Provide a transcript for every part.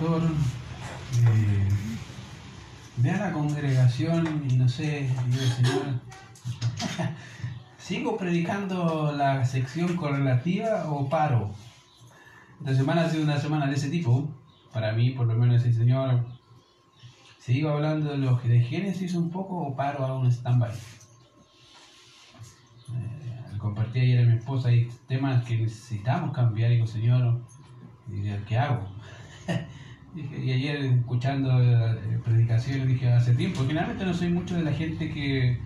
pastor, eh, ve a la congregación y no sé, digo, Señor, ¿sigo predicando la sección correlativa o paro? Esta semana ha sido una semana de ese tipo, para mí por lo menos el Señor, ¿sigo hablando de los de Génesis un poco o paro a un stand-by? Eh, compartí ayer a mi esposa hay temas que necesitamos cambiar y digo, Señor, ¿qué hago? y ayer escuchando eh, predicaciones dije hace tiempo, generalmente no soy mucho de la gente que eh,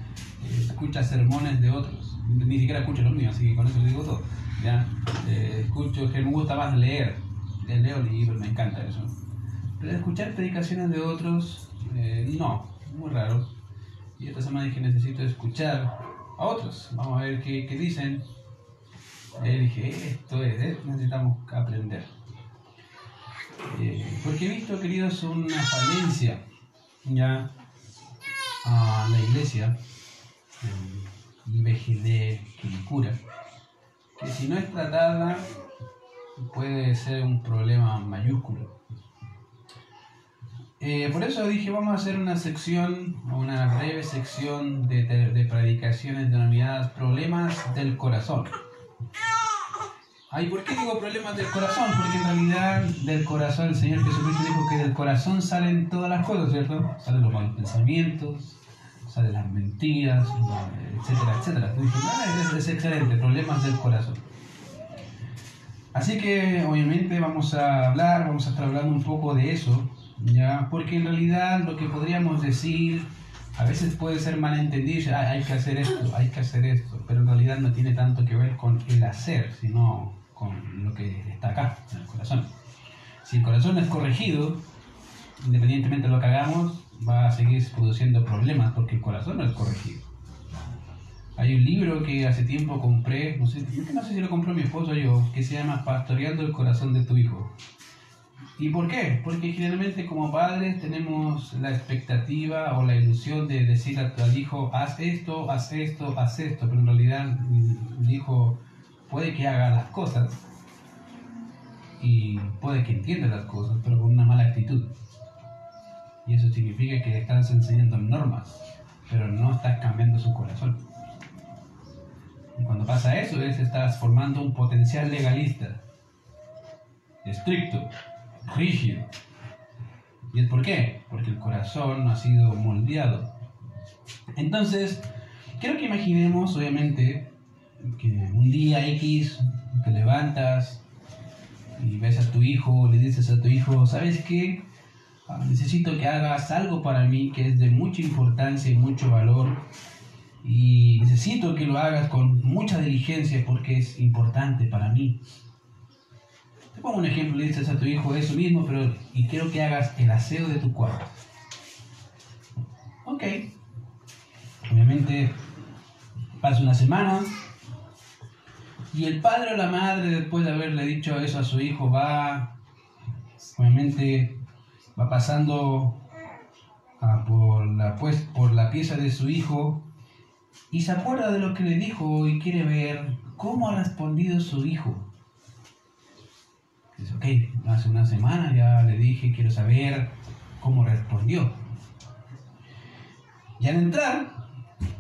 escucha sermones de otros, ni siquiera escucho los míos, así que con eso digo todo. ¿ya? Eh, escucho que me gusta más leer, leo libros, me encanta eso. Pero escuchar predicaciones de otros, no, muy raro. Y esta semana dije necesito escuchar a otros, vamos a ver qué, qué dicen. Y dije, esto es, necesitamos aprender. Eh, porque he visto, queridos, una falencia ya a la iglesia, IBGD Quilicura, que si no es tratada puede ser un problema mayúsculo. Eh, por eso dije, vamos a hacer una sección, una breve sección de predicaciones denominadas problemas del corazón. Ay, ¿por qué digo problemas del corazón? Porque en realidad del corazón el Señor Jesucristo dijo que del corazón salen todas las cosas, ¿cierto? Salen los malos pensamientos, salen las mentiras, etcétera, etcétera. Ah, es, es excelente, problemas del corazón. Así que obviamente vamos a hablar, vamos a estar hablando un poco de eso, ¿ya? Porque en realidad lo que podríamos decir a veces puede ser malentendido, hay que hacer esto, hay que hacer esto, pero en realidad no tiene tanto que ver con el hacer, sino con lo que está acá, en el corazón. Si el corazón es corregido, independientemente de lo que hagamos, va a seguir produciendo problemas porque el corazón no es corregido. Hay un libro que hace tiempo compré, no sé, no sé si lo compró mi esposo o yo, que se llama Pastoreando el corazón de tu hijo. ¿Y por qué? Porque generalmente como padres tenemos la expectativa o la ilusión de decir al hijo, haz esto, haz esto, haz esto, pero en realidad el hijo puede que haga las cosas y puede que entienda las cosas, pero con una mala actitud. Y eso significa que le estás enseñando normas, pero no estás cambiando su corazón. Y cuando pasa eso, es estás formando un potencial legalista, estricto, rígido. ¿Y es por qué? Porque el corazón no ha sido moldeado. Entonces, quiero que imaginemos, obviamente, que un día X te levantas y ves a tu hijo, le dices a tu hijo, ¿sabes qué? Ah, necesito que hagas algo para mí que es de mucha importancia y mucho valor y necesito que lo hagas con mucha diligencia porque es importante para mí. Te pongo un ejemplo, le dices a tu hijo eso mismo, pero y quiero que hagas el aseo de tu cuarto. Ok. Obviamente pasa una semana, y el padre o la madre, después de haberle dicho eso a su hijo, va, obviamente, va pasando por, la, pues, por la pieza de su hijo y se acuerda de lo que le dijo y quiere ver cómo ha respondido su hijo. Dice, ok, hace una semana ya le dije, quiero saber cómo respondió. Y al entrar,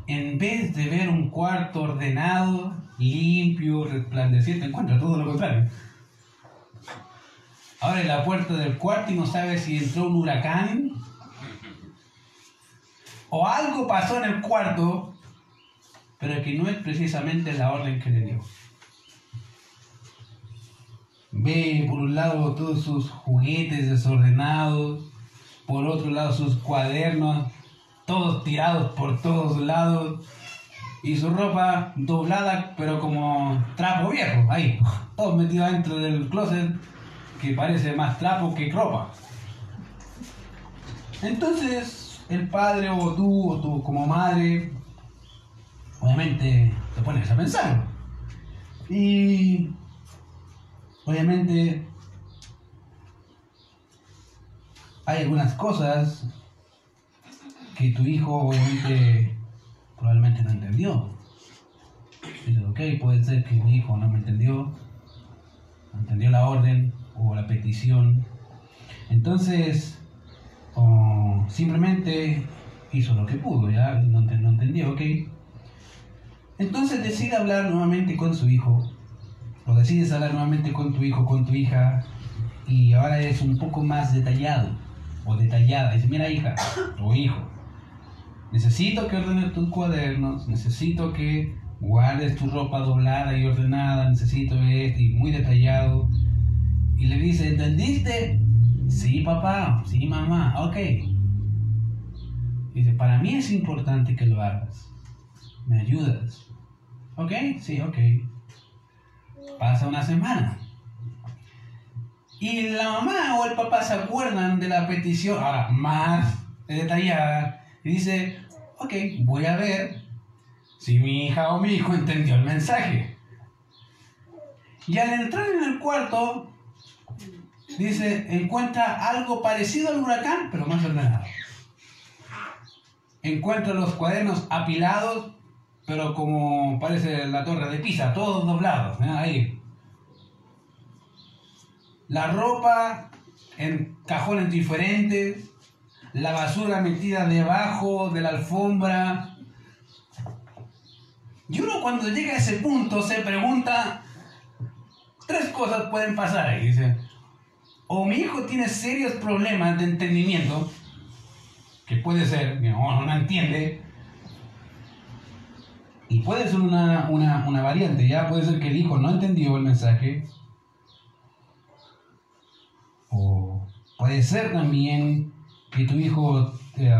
en vez de ver un cuarto ordenado, limpio, resplandeciente, encuentra todo lo contrario. Abre la puerta del cuarto y no sabe si entró un huracán o algo pasó en el cuarto, pero que no es precisamente la orden que le dio. Ve por un lado todos sus juguetes desordenados, por otro lado sus cuadernos, todos tirados por todos lados, y su ropa doblada, pero como trapo viejo, ahí, todo metido dentro del closet, que parece más trapo que ropa. Entonces, el padre o tú o tú como madre, obviamente te pones a pensar. Y obviamente hay algunas cosas que tu hijo obviamente probablemente no entendió. Dice, ok, puede ser que mi hijo no me entendió, no entendió la orden o la petición. Entonces, simplemente hizo lo que pudo, ya no, no entendió, ok. Entonces decide hablar nuevamente con su hijo, o decides hablar nuevamente con tu hijo, con tu hija, y ahora es un poco más detallado o detallada. Dice, mira hija o hijo, necesito que ordenes tus cuadernos, necesito que guardes tu ropa doblada y ordenada, necesito esto y muy detallado. Y le dice, ¿entendiste? Sí, papá, sí, mamá, ok. Dice, para mí es importante que lo hagas. ¿Me ayudas? Ok, sí, ok. Pasa una semana. Y la mamá o el papá se acuerdan de la petición, ahora más detallada, y dice, ok, voy a ver si mi hija o mi hijo entendió el mensaje. Y al entrar en el cuarto, dice, encuentra algo parecido al huracán, pero más ordenado. Encuentra los cuadernos apilados, pero como parece la torre de Pisa, todos doblados, ahí. La ropa en cajones diferentes, la basura metida debajo de la alfombra. Y uno cuando llega a ese punto se pregunta, tres cosas pueden pasar ahí. Dice, o mi hijo tiene serios problemas de entendimiento, que puede ser, no, no entiende, y puede ser una, una, variante, ya puede ser que el hijo no entendió el mensaje, o puede ser también que tu hijo eh,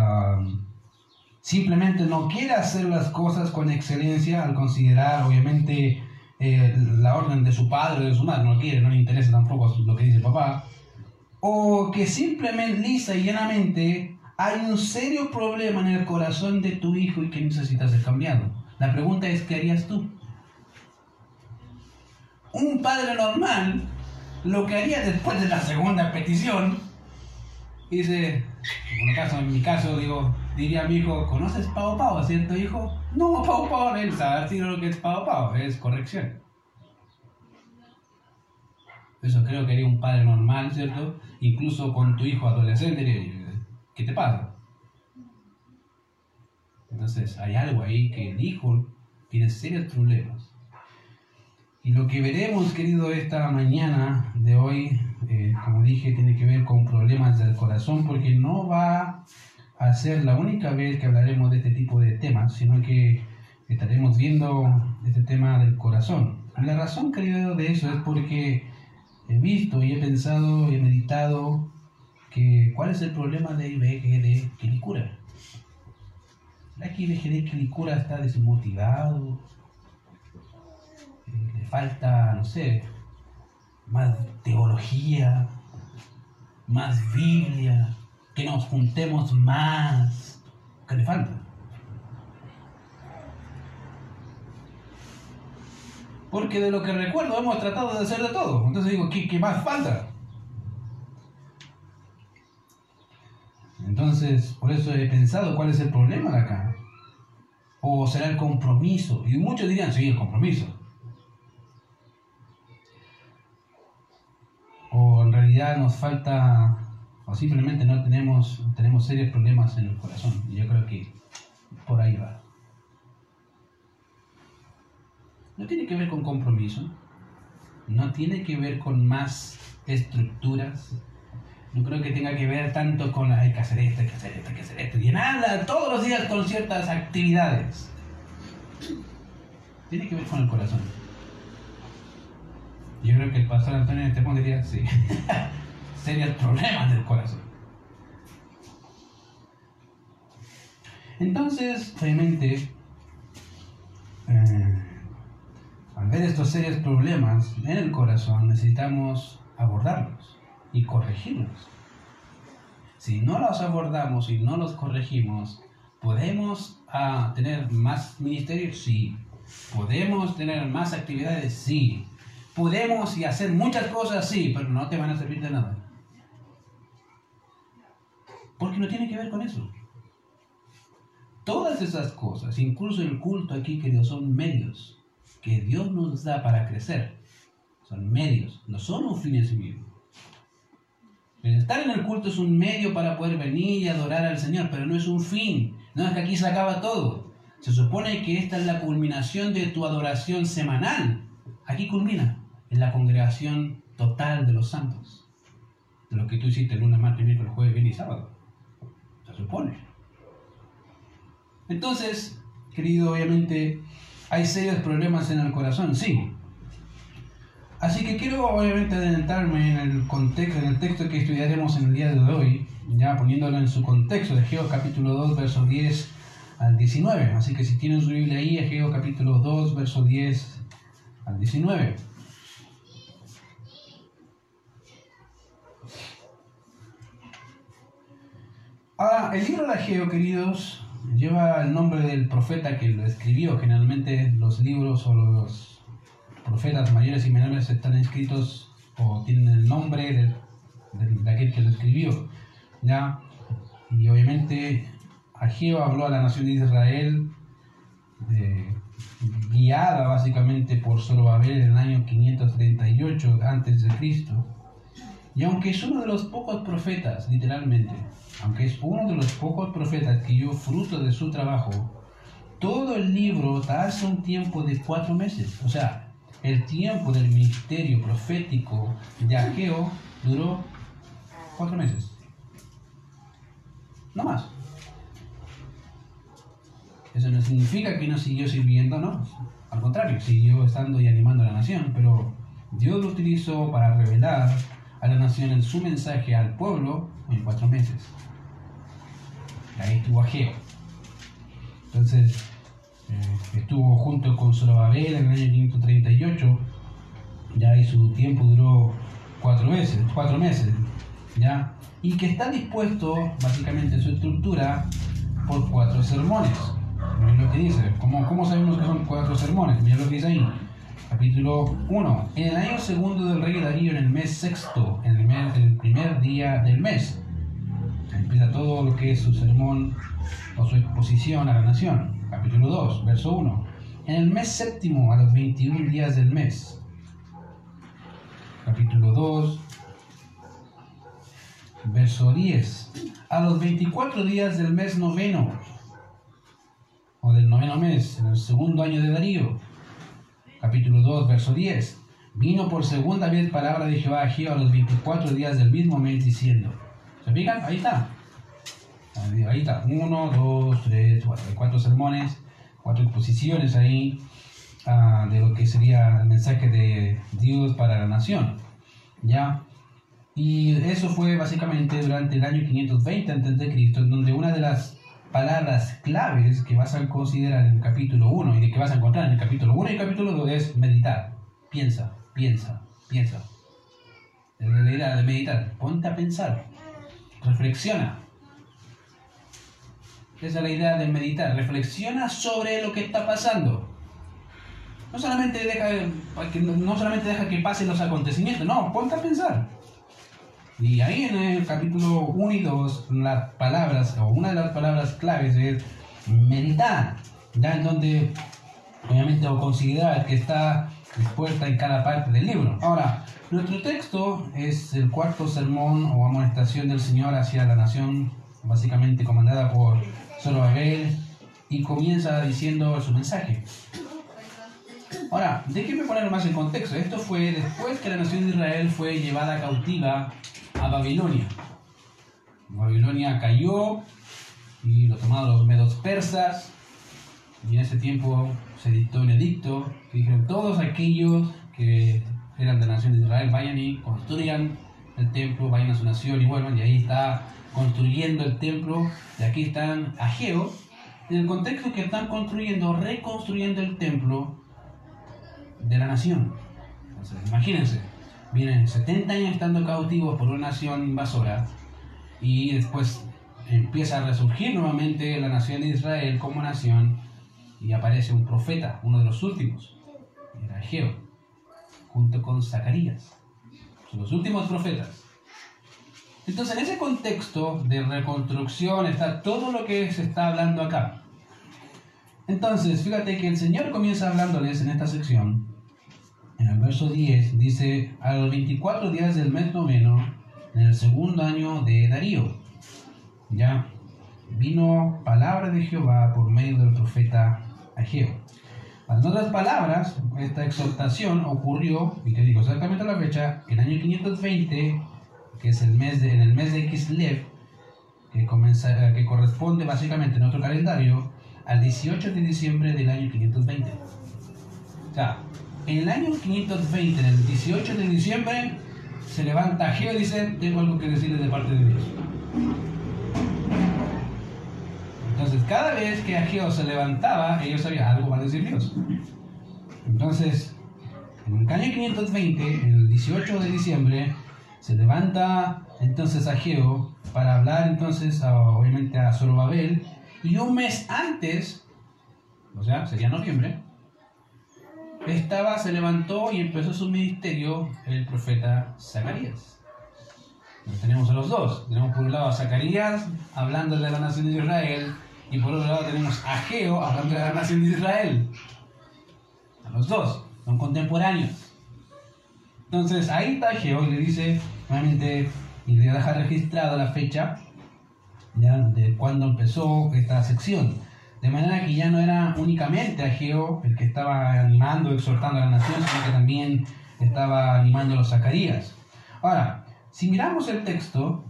simplemente no quiere hacer las cosas con excelencia al considerar, obviamente, eh, la orden de su padre o de su madre, no quiere, no le interesa tampoco lo que dice el papá, o que simplemente lisa y llanamente hay un serio problema en el corazón de tu hijo y que necesitas ser cambiado. La pregunta es, ¿qué harías tú? Un padre normal, lo que haría después de la segunda petición, dice, en, mi caso, digo, diría a mi hijo, ¿conoces Pau Pau, cierto hijo? No, Pau Pau, él sabe lo que es Pau Pau, es corrección. Eso creo que haría un padre normal, ¿cierto? Incluso con tu hijo adolescente, ¿qué te pasa? Entonces hay algo ahí que el hijo tiene serios problemas. Y lo que veremos, querido, esta mañana de hoy, eh, como dije, tiene que ver con problemas del corazón, porque no va a ser la única vez que hablaremos de este tipo de temas, sino que estaremos viendo este tema del corazón. La razón, querido, de eso es porque he visto y he pensado y he meditado que cuál es el problema de de Quilicura. La de Quilicura está desmotivado, eh, le falta, no sé, más teología, más Biblia, que nos juntemos más. ¿Qué le falta? Porque de lo que recuerdo hemos tratado de hacer de todo. Entonces digo, ¿qué, más falta? Entonces, por eso he pensado cuál es el problema de acá. O será el compromiso. Y muchos dirían, sí, el compromiso. Realidad nos falta, o simplemente no tenemos, tenemos serios problemas en el corazón. Y yo creo que por ahí va. no tiene que ver con compromiso, no tiene que ver con más estructuras, no creo que tenga que ver tanto con hay que hacer esto, hay que hacer esto, hay que hacer esto, y nada, todos los días con ciertas actividades. Tiene que ver con el corazón. Yo creo que el pastor Antonio en este punto diría, sí, serios problemas del corazón. Entonces, obviamente, eh, al ver estos serios problemas en el corazón, necesitamos abordarlos y corregirlos. Si no los abordamos y no los corregimos, ¿podemos ah, tener más ministerios? Sí. ¿Podemos tener más actividades? Sí. ¿Podemos y hacer muchas cosas? Sí, pero no te van a servir de nada. Porque no tiene que ver con eso. Todas esas cosas, incluso el culto aquí, queridos, son medios que Dios nos da para crecer son medios, no son un fin en sí mismo. El estar en el culto es un medio para poder venir y adorar al Señor, pero no es un fin. No es que aquí se acaba todo. Se supone que esta es la culminación de tu adoración semanal. Aquí culmina en la congregación total de los santos. De lo que tú hiciste lunes, martes, miércoles, jueves, viernes y sábado. Se supone. Entonces, querido, obviamente, hay serios problemas en el corazón, sí. Así que quiero obviamente adentrarme en el contexto, en el texto que estudiaremos en el día de hoy, ya poniéndolo en su contexto, de Egeo capítulo 2, versos 10 al 19. Así que si tienen su Biblia ahí, Egeo capítulo 2, verso 10 al 19. Ahora, el libro de Ageo, queridos, lleva el nombre del profeta que lo escribió. Generalmente los libros o los profetas mayores y menores están escritos o tienen el nombre de, aquel que lo escribió. ¿ya? Y obviamente Ageo habló a la nación de Israel, guiada básicamente por Zorobabel en el año 538 a.C. Y aunque es uno de los pocos profetas, literalmente, aunque es uno de los pocos profetas que dio fruto de su trabajo, todo el libro hace un tiempo de cuatro meses. O sea, el tiempo del ministerio profético de Ageo duró cuatro meses. No más. Eso no significa que no siguió sirviendo, no. Al contrario, siguió estando y animando a la nación, pero Dios lo utilizó para revelar a la nación en su mensaje al pueblo en cuatro meses ahí estuvo Ageo. Entonces, eh, estuvo junto con Zorobabel en el año 538, ya ahí su tiempo duró cuatro meses, cuatro meses, ¿ya? Y que está dispuesto, básicamente, su estructura por cuatro sermones. Miren lo que dice. ¿Cómo, ¿Cómo sabemos que son cuatro sermones? Mira lo que dice ahí. Capítulo 1. En el año segundo del rey Darío, en el mes sexto, en el, mes, el primer día del mes empieza todo lo que es su sermón o su exposición a la nación. Capítulo 2, verso 1. En el mes séptimo, a los 21 días del mes. Capítulo 2, verso 10. A los 24 días del mes noveno, o del noveno mes, en el segundo año de Darío. Capítulo 2, verso 10. Vino por segunda vez palabra de Jehová a Jehová a los 24 días del mismo mes diciendo. ¿Se fijan? Ahí está. Ahí está, uno, dos, tres, cuatro, cuatro sermones, cuatro exposiciones ahí uh, de lo que sería el mensaje de Dios para la nación. ¿Ya? Y eso fue básicamente durante el año 520 a.C., en donde una de las palabras claves que vas a considerar en el capítulo 1 y de que vas a encontrar en el capítulo 1 y el capítulo 2 es meditar. Piensa, piensa, piensa. La idea de meditar. Ponte a pensar. Reflexiona. Esa es la idea de meditar. Reflexiona sobre lo que está pasando. No solamente deja, no solamente deja que pasen los acontecimientos, no, ponte a pensar. Y ahí en el capítulo 1 y 2, las palabras, o una de las palabras claves es meditar, ya en donde obviamente o considerar que está dispuesta en cada parte del libro. Ahora, nuestro texto es el cuarto sermón o amonestación del Señor hacia la nación, básicamente comandada por Zorobabel y comienza diciendo su mensaje. Ahora, déjenme ponerlo más en contexto. Esto fue después que la nación de Israel fue llevada cautiva Babilonia. Babilonia cayó y lo tomaron los medos persas. Y en ese tiempo se dictó un edicto que dijeron todos aquellos que eran de la nación de Israel vayan y construyan el templo, vayan a su nación y vuelvan. Y ahí está construyendo el templo, y aquí están Ageo, en el contexto que están construyendo, reconstruyendo el templo de la nación. Imagínense, vienen 70 años estando cautivos por una nación invasora y después empieza a resurgir nuevamente la nación de Israel como nación y aparece un profeta, uno de los últimos, era Ageo, junto con Zacarías. Son los últimos profetas. Entonces, en ese contexto de reconstrucción está todo lo que se está hablando acá. Entonces, fíjate que el Señor comienza hablándoles en esta sección. En el verso 10 dice, a los 24 días del mes noveno, en el segundo año de Darío. Ya vino palabra de Jehová por medio del profeta Ageo. En otras palabras, esta exhortación ocurrió, y te digo exactamente la fecha, en el año 520, que es el mes de, en el mes de Kislev, que, comienza, que corresponde básicamente en nuestro calendario al 18 de diciembre del año 520. O sea, en el año 520, en el 18 de diciembre, se levanta Ageo y dice, tengo algo que decirle de parte de Dios. Entonces, cada vez que Ageo se levantaba, ellos sabían algo va a decir Dios. Entonces, en el año 520, el 18 de diciembre, se levanta entonces Ageo para hablar entonces obviamente a Zorobabel y un mes antes, o sea, sería noviembre, estaba, se levantó y empezó su ministerio el profeta Zacarías. tenemos a los dos. Tenemos por un lado a Zacarías hablando de la nación de Israel y por otro lado tenemos a Geo hablando de la nación de Israel. A los dos, son contemporáneos. Entonces ahí está Geo y le dice, nuevamente, y le deja registrada la fecha de cuando empezó esta sección. De manera que ya no era únicamente Ageo el que estaba animando, exhortando a la nación, sino que también estaba animando a los Zacarías. Ahora, si miramos el texto,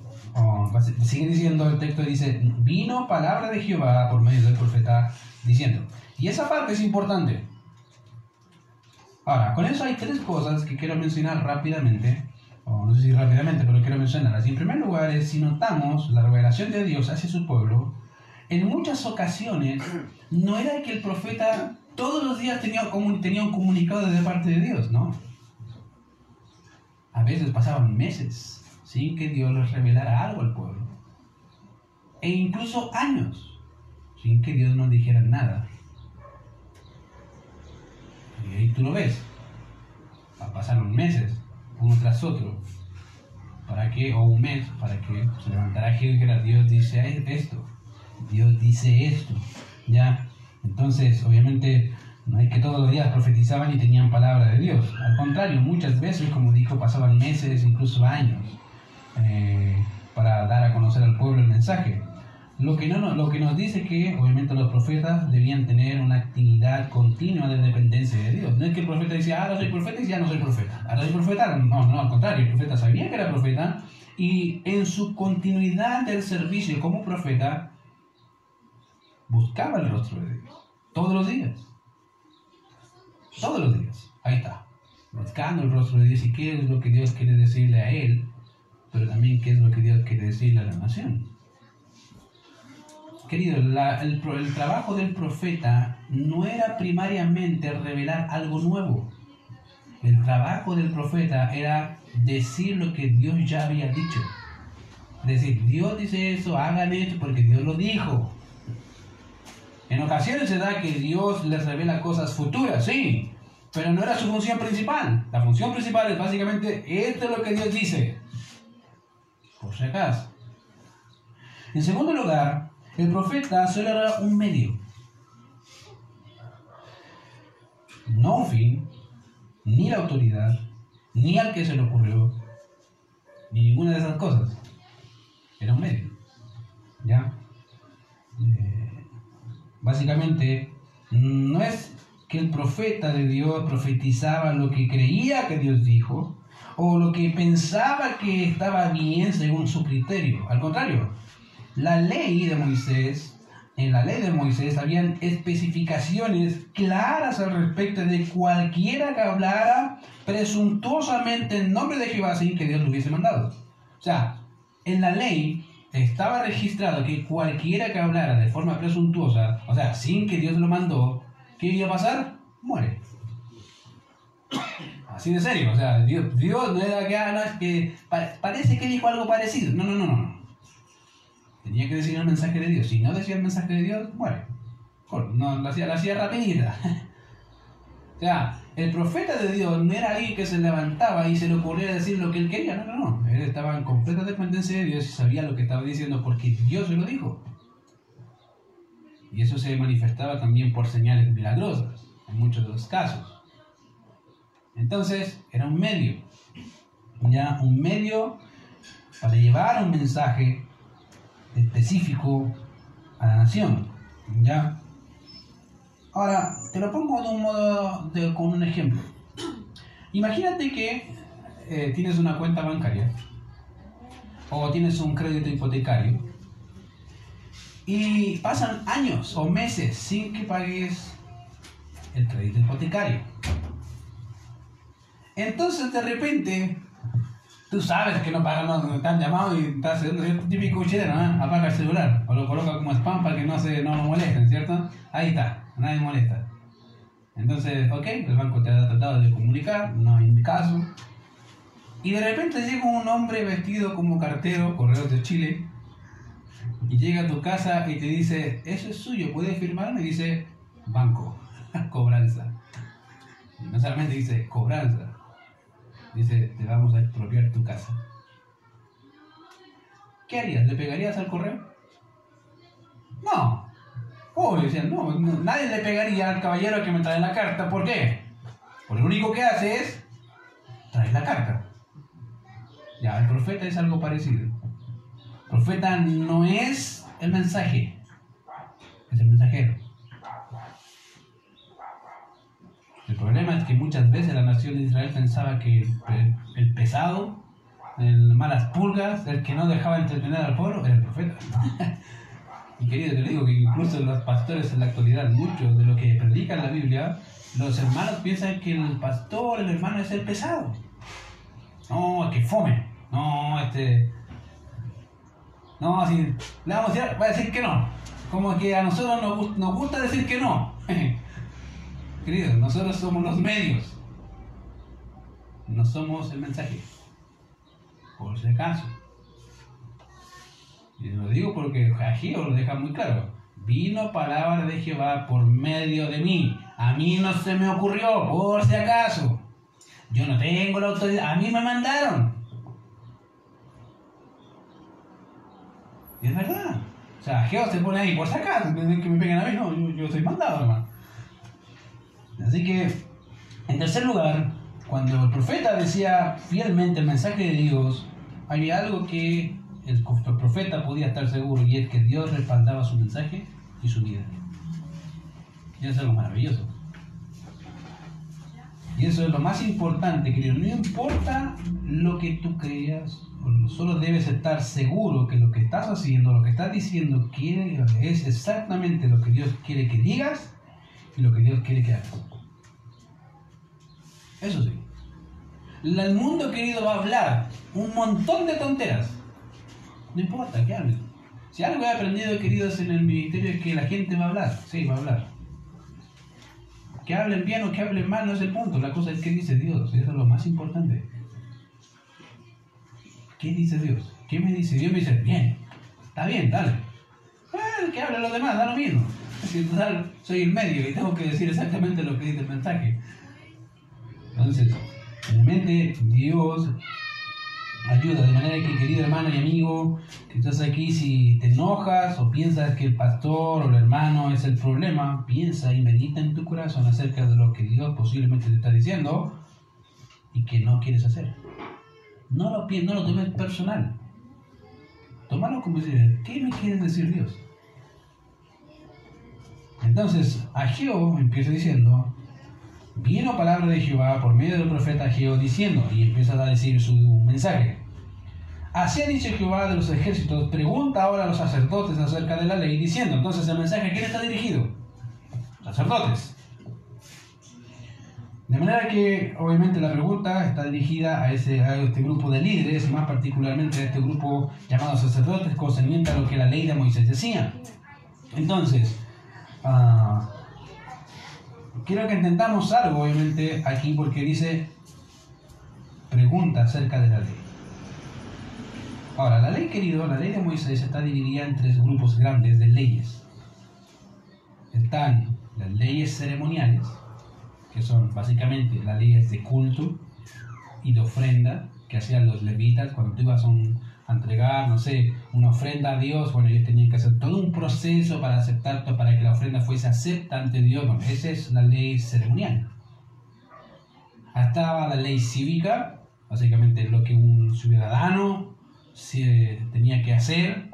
sigue diciendo el texto, dice, vino palabra de Jehová por medio del profeta diciendo. Y esa parte es importante. Ahora, con eso hay tres cosas que quiero mencionar rápidamente, o no sé si rápidamente, pero quiero mencionarlas. en primer lugar, si notamos la revelación de Dios hacia su pueblo, en muchas ocasiones no era que el profeta todos los días tenía, un comunicado de parte de Dios, ¿no? A veces pasaban meses sin que Dios les revelara algo al pueblo. E incluso años sin que Dios nos dijera nada. Y ahí tú lo ves. Pasaron meses, uno tras otro. ¿Para qué? O un mes, para que se levantara y dijera, Dios dice esto. Dios dice esto, ¿ya? Entonces, obviamente, no es que todos los días profetizaban y tenían palabra de Dios. Al contrario, muchas veces, como dijo, pasaban meses, incluso años, eh, para dar a conocer al pueblo el mensaje. Lo que, no, lo que nos dice que, obviamente, los profetas debían tener una actividad continua de dependencia de Dios. No es que el profeta decía, ahora soy profeta y ya no soy profeta. Ahora soy profeta. No, no, al contrario, el profeta sabía que era profeta y en su continuidad del servicio como profeta, buscaba el rostro de Dios. Todos los días. Todos los días. Ahí está. Buscando el rostro de Dios y qué es lo que Dios quiere decirle a él, pero también qué es lo que Dios quiere decirle a la nación. Querido, el, el trabajo del profeta no era primariamente revelar algo nuevo. El trabajo del profeta era decir lo que Dios ya había dicho. Decir, Dios dice eso, hagan esto porque Dios lo dijo. En ocasiones se da que Dios les revela cosas futuras, sí, pero no era su función principal. La función principal es básicamente esto es lo que Dios dice. Por si acaso. En segundo lugar, el profeta solo era un medio. No un fin, ni la autoridad, ni al que se le ocurrió, ni ninguna de esas cosas. Era un medio. ¿Ya? Eh, Básicamente, no es que el profeta de Dios profetizaba lo que creía que Dios dijo o lo que pensaba que estaba bien según su criterio. Al contrario, la ley de Moisés, en la ley de Moisés habían especificaciones claras al respecto de cualquiera que hablara presuntuosamente en nombre de Jehová sin que Dios lo hubiese mandado. O sea, en la ley estaba registrado que cualquiera que hablara de forma presuntuosa, o sea, sin que Dios lo mandó, ¿qué iba a pasar? Muere. Así de serio, o sea, Dios, no era que, ah, que parece que dijo algo parecido. No, no, no, no. Tenía que decir el mensaje de Dios. Si no decía el mensaje de Dios, muere. No, lo hacía, lo hacía rapidita. o sea, el profeta de Dios no era alguien que se levantaba y se le ocurría decir lo que él quería. No, no, no. Él estaba en completa dependencia de Dios y sabía lo que estaba diciendo porque Dios se lo dijo. Y eso se manifestaba también por señales milagrosas, en muchos de los casos. Entonces, era un medio. Ya, un medio para llevar un mensaje específico a la nación. ¿Ya? Ahora, te lo pongo de un modo, con un ejemplo. Imagínate que eh, tienes una cuenta bancaria o tienes un crédito hipotecario y pasan años o meses sin que pagues el crédito hipotecario. Entonces de repente tú sabes que no pagan, no, han llamado y estás haciendo el típico chileno, ¿eh? apaga el celular o lo coloca como spam para que no se no lo molesten, ¿cierto? Ahí está, nadie molesta. Entonces, ok, el banco te ha tratado de comunicar, no hay caso. Y de repente llega un hombre vestido como cartero, correos de Chile, y llega a tu casa y te dice, eso es suyo, ¿puedes firmarme? Y dice, banco, cobranza. Y no solamente dice, cobranza, dice, te vamos a expropiar tu casa. ¿Qué harías? ¿Le pegarías al correo? No. Obvio, no, nadie le pegaría al caballero que me trae la carta. ¿Por qué? Porque lo único que hace es traer la carta. Ya, el profeta es algo parecido. El profeta no es el mensaje, es el mensajero. El problema es que muchas veces la nación de Israel pensaba que el, pesado, el malas pulgas, el que no dejaba entretener al pueblo, era el profeta. y querido, te digo que incluso los pastores en la actualidad, muchos de lo que predican la Biblia, los hermanos piensan que el pastor, el hermano es el pesado. No, que fome. No, este. No, así. Le vamos a decir, va a decir que no. Como que a nosotros nos, nos gusta decir que no. Queridos, nosotros somos los medios. No somos el mensaje. Por si acaso. Y lo digo porque Agio lo deja muy claro. Vino palabra de Jehová por medio de mí. A mí no se me ocurrió, por si acaso. Yo no tengo la autoridad. A mí me mandaron. Es verdad. O sea, Jehová se pone ahí por si acaso. Que me peguen a mí. No, yo, yo soy mandado, hermano. Así que, en tercer lugar, cuando el profeta decía fielmente el mensaje de Dios, había algo que el profeta podía estar seguro y es que Dios respaldaba su mensaje y su vida. Y eso es algo maravilloso. Y eso es lo más importante, querido. No importa lo que tú creas, solo debes estar seguro que lo que estás haciendo, lo que estás diciendo, es exactamente lo que Dios quiere que digas y lo que Dios quiere que hagas. Eso sí. El mundo querido va a hablar un montón de tonteras. No importa, que hablen. Si algo he aprendido, queridos, en el ministerio es que la gente va a hablar. Sí, va a hablar. Que hablen bien o que hablen mal no es el punto. La cosa es qué dice Dios. Eso es lo más importante. ¿Qué dice Dios? ¿Qué me dice? Dios me dice, bien. Está bien, dale. Eh, que hablen los demás, da lo mismo soy el medio y tengo que decir exactamente lo que dice el mensaje. Entonces, realmente Dios ayuda, de manera que querido hermano y amigo, que estás aquí, si te enojas o piensas que el pastor o el hermano es el problema, piensa y medita en tu corazón acerca de lo que Dios posiblemente te está diciendo y que no quieres hacer. No lo, no lo tomes personal. Tómalo como decir, ¿qué me quiere decir Dios? Entonces, Ageo empieza diciendo, vino palabra de Jehová por medio del profeta Ageo diciendo, y empieza a decir su mensaje. Así ha dicho Jehová de los ejércitos, pregunta ahora a los sacerdotes acerca de la ley, diciendo, entonces el mensaje quién está dirigido? Sacerdotes. De manera que, obviamente, la pregunta está dirigida a, ese, a este grupo de líderes, más particularmente a este grupo llamado sacerdotes, concerniente a lo que la ley de Moisés decía. Entonces, Ah, quiero que intentamos algo, obviamente, aquí porque dice pregunta acerca de la ley. Ahora, la ley, querido, la ley de Moisés está dividida en tres grupos grandes de leyes. Están las leyes ceremoniales, que son básicamente las leyes de culto y de ofrenda que hacían los levitas cuando tú ibas a un, entregar, no sé, una ofrenda a Dios, bueno, ellos tenían que hacer todo un proceso para aceptar, para que la ofrenda fuese acepta ante Dios. Bueno, esa es la ley ceremonial. Estaba la ley cívica, básicamente lo que un ciudadano tenía que hacer,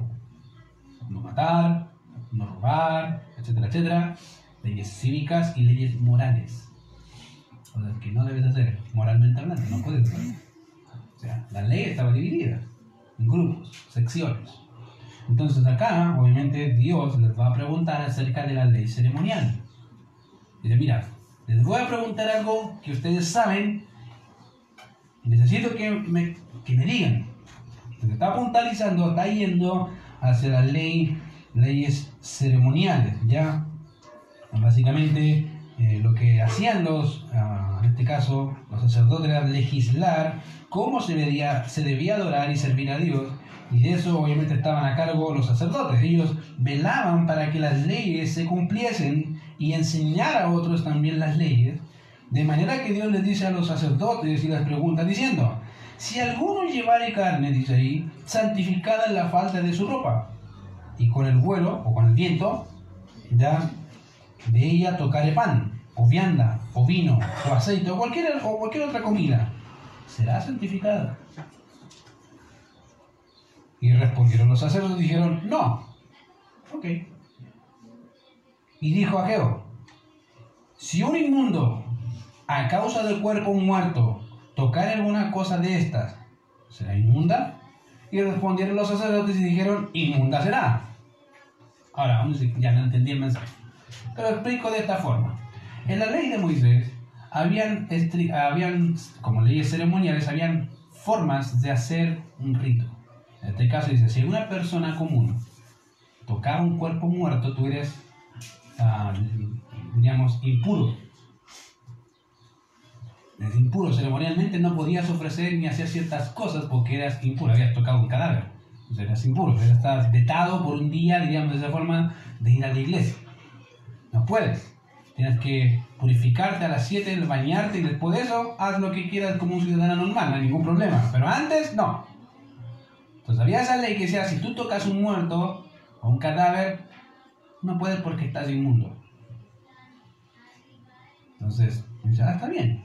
no matar, no robar, etcétera, etcétera, leyes cívicas y leyes morales. O sea, que no debes hacer, moralmente hablando, no puedes. O sea, la ley estaba dividida grupos, secciones. Entonces acá, obviamente, Dios les va a preguntar acerca de la ley ceremonial. Dice, mira, les voy a preguntar algo que ustedes saben y necesito que me, que me digan. Se está puntualizando, está yendo hacia la ley, leyes ceremoniales, ¿ya? Básicamente, eh, lo que hacían los, ah, en este caso, los sacerdotes era legislar cómo se debía, se debía adorar y servir a Dios y de eso obviamente estaban a cargo los sacerdotes. Ellos velaban para que las leyes se cumpliesen y enseñar a otros también las leyes. De manera que Dios les dice a los sacerdotes y les pregunta diciendo, si alguno llevare carne, dice ahí, santificada en la falta de su ropa, y con el vuelo o con el viento, ya de ella tocare pan, o vianda, o vino, o aceite, o cualquier, otra comida, será santificada. Y respondieron los sacerdotes y dijeron, no. Ok. Y dijo Ageo, si un inmundo, a causa del cuerpo muerto, tocar alguna cosa de estas, ¿será inmunda? Y respondieron los sacerdotes y dijeron, inmunda será. Ahora, vamos ya no entendí el mensaje. Pero explico de esta forma. En la ley de Moisés, habían, habían como leyes ceremoniales, habían formas de hacer un rito. En este caso dice, si una persona común tocaba un cuerpo muerto, tú eres, ah, digamos, impuro. Eres impuro. Ceremonialmente no podías ofrecer ni hacer ciertas cosas porque eras impuro, habías tocado un cadáver. Entonces eras impuro, estás vetado por un día, digamos, de esa forma, de ir a la iglesia. No puedes. Tienes que purificarte a las 7, bañarte y después de eso haz lo que quieras como un ciudadano normal, no hay ningún problema. Pero antes, no. Entonces había esa ley que decía, si tú tocas un muerto o un cadáver, no puedes porque estás inmundo. Entonces, ya está bien.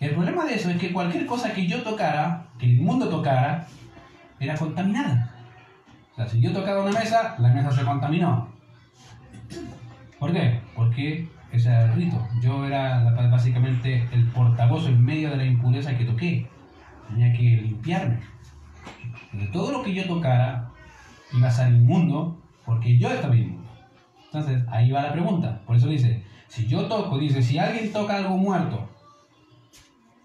El problema de eso es que cualquier cosa que yo tocara, que el mundo tocara, era contaminada. O sea, si yo tocaba una mesa, la mesa se contaminó. ¿Por qué? Porque ese era el rito. Yo era básicamente el portavoz en medio de la impureza que toqué. Tenía que limpiarme. De todo lo que yo tocara iba a ser inmundo porque yo estaba inmundo. Entonces, ahí va la pregunta. Por eso dice, si yo toco, dice, si alguien toca algo muerto,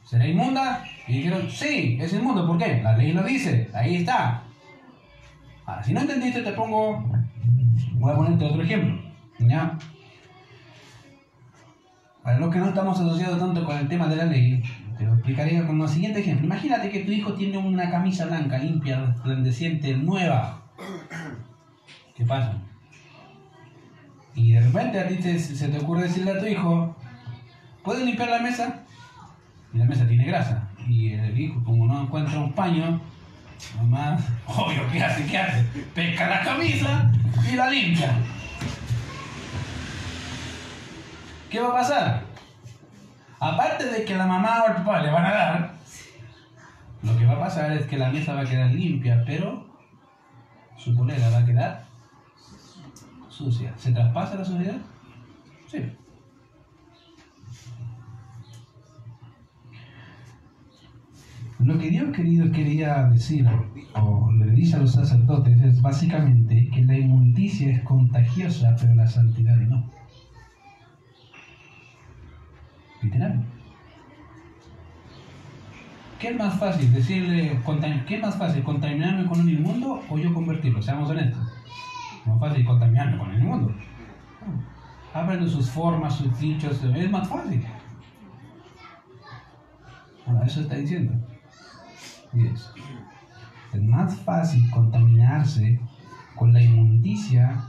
¿será inmunda? Y dijeron, sí, es inmundo. ¿Por qué? La ley lo dice. Ahí está. Ahora, si no entendiste, te pongo, voy a ponerte otro ejemplo. ¿Ya? Para los que no estamos asociados tanto con el tema de la ley, te lo explicaría con el siguiente ejemplo. Imagínate que tu hijo tiene una camisa blanca, limpia, resplandeciente, nueva. ¿Qué pasa? Y de repente a ti se te ocurre decirle a tu hijo, ¿puedes limpiar la mesa? Y la mesa tiene grasa. Y el hijo, como no encuentra un paño, mamá, obvio, ¿qué hace? ¿Qué hace? Pesca la camisa y la limpia. ¿Qué va a pasar? aparte de que la mamá o el papá le van a dar, lo que va a pasar es que la mesa va a quedar limpia, pero su polera va a quedar sucia. ¿Se traspasa la suciedad? Sí. Lo que Dios querido quería decir, o le dice a los sacerdotes, es básicamente que la inmundicia es contagiosa, pero la santidad no. Literal. ¿Qué es más fácil decirle, qué es más fácil, contaminarme con un inmundo o yo convertirlo? Seamos honestos. Es más fácil contaminarme con el inmundo. Aprendo sus formas, sus dichos, es más fácil. Ahora, eso está diciendo. Es más fácil contaminarse con la inmundicia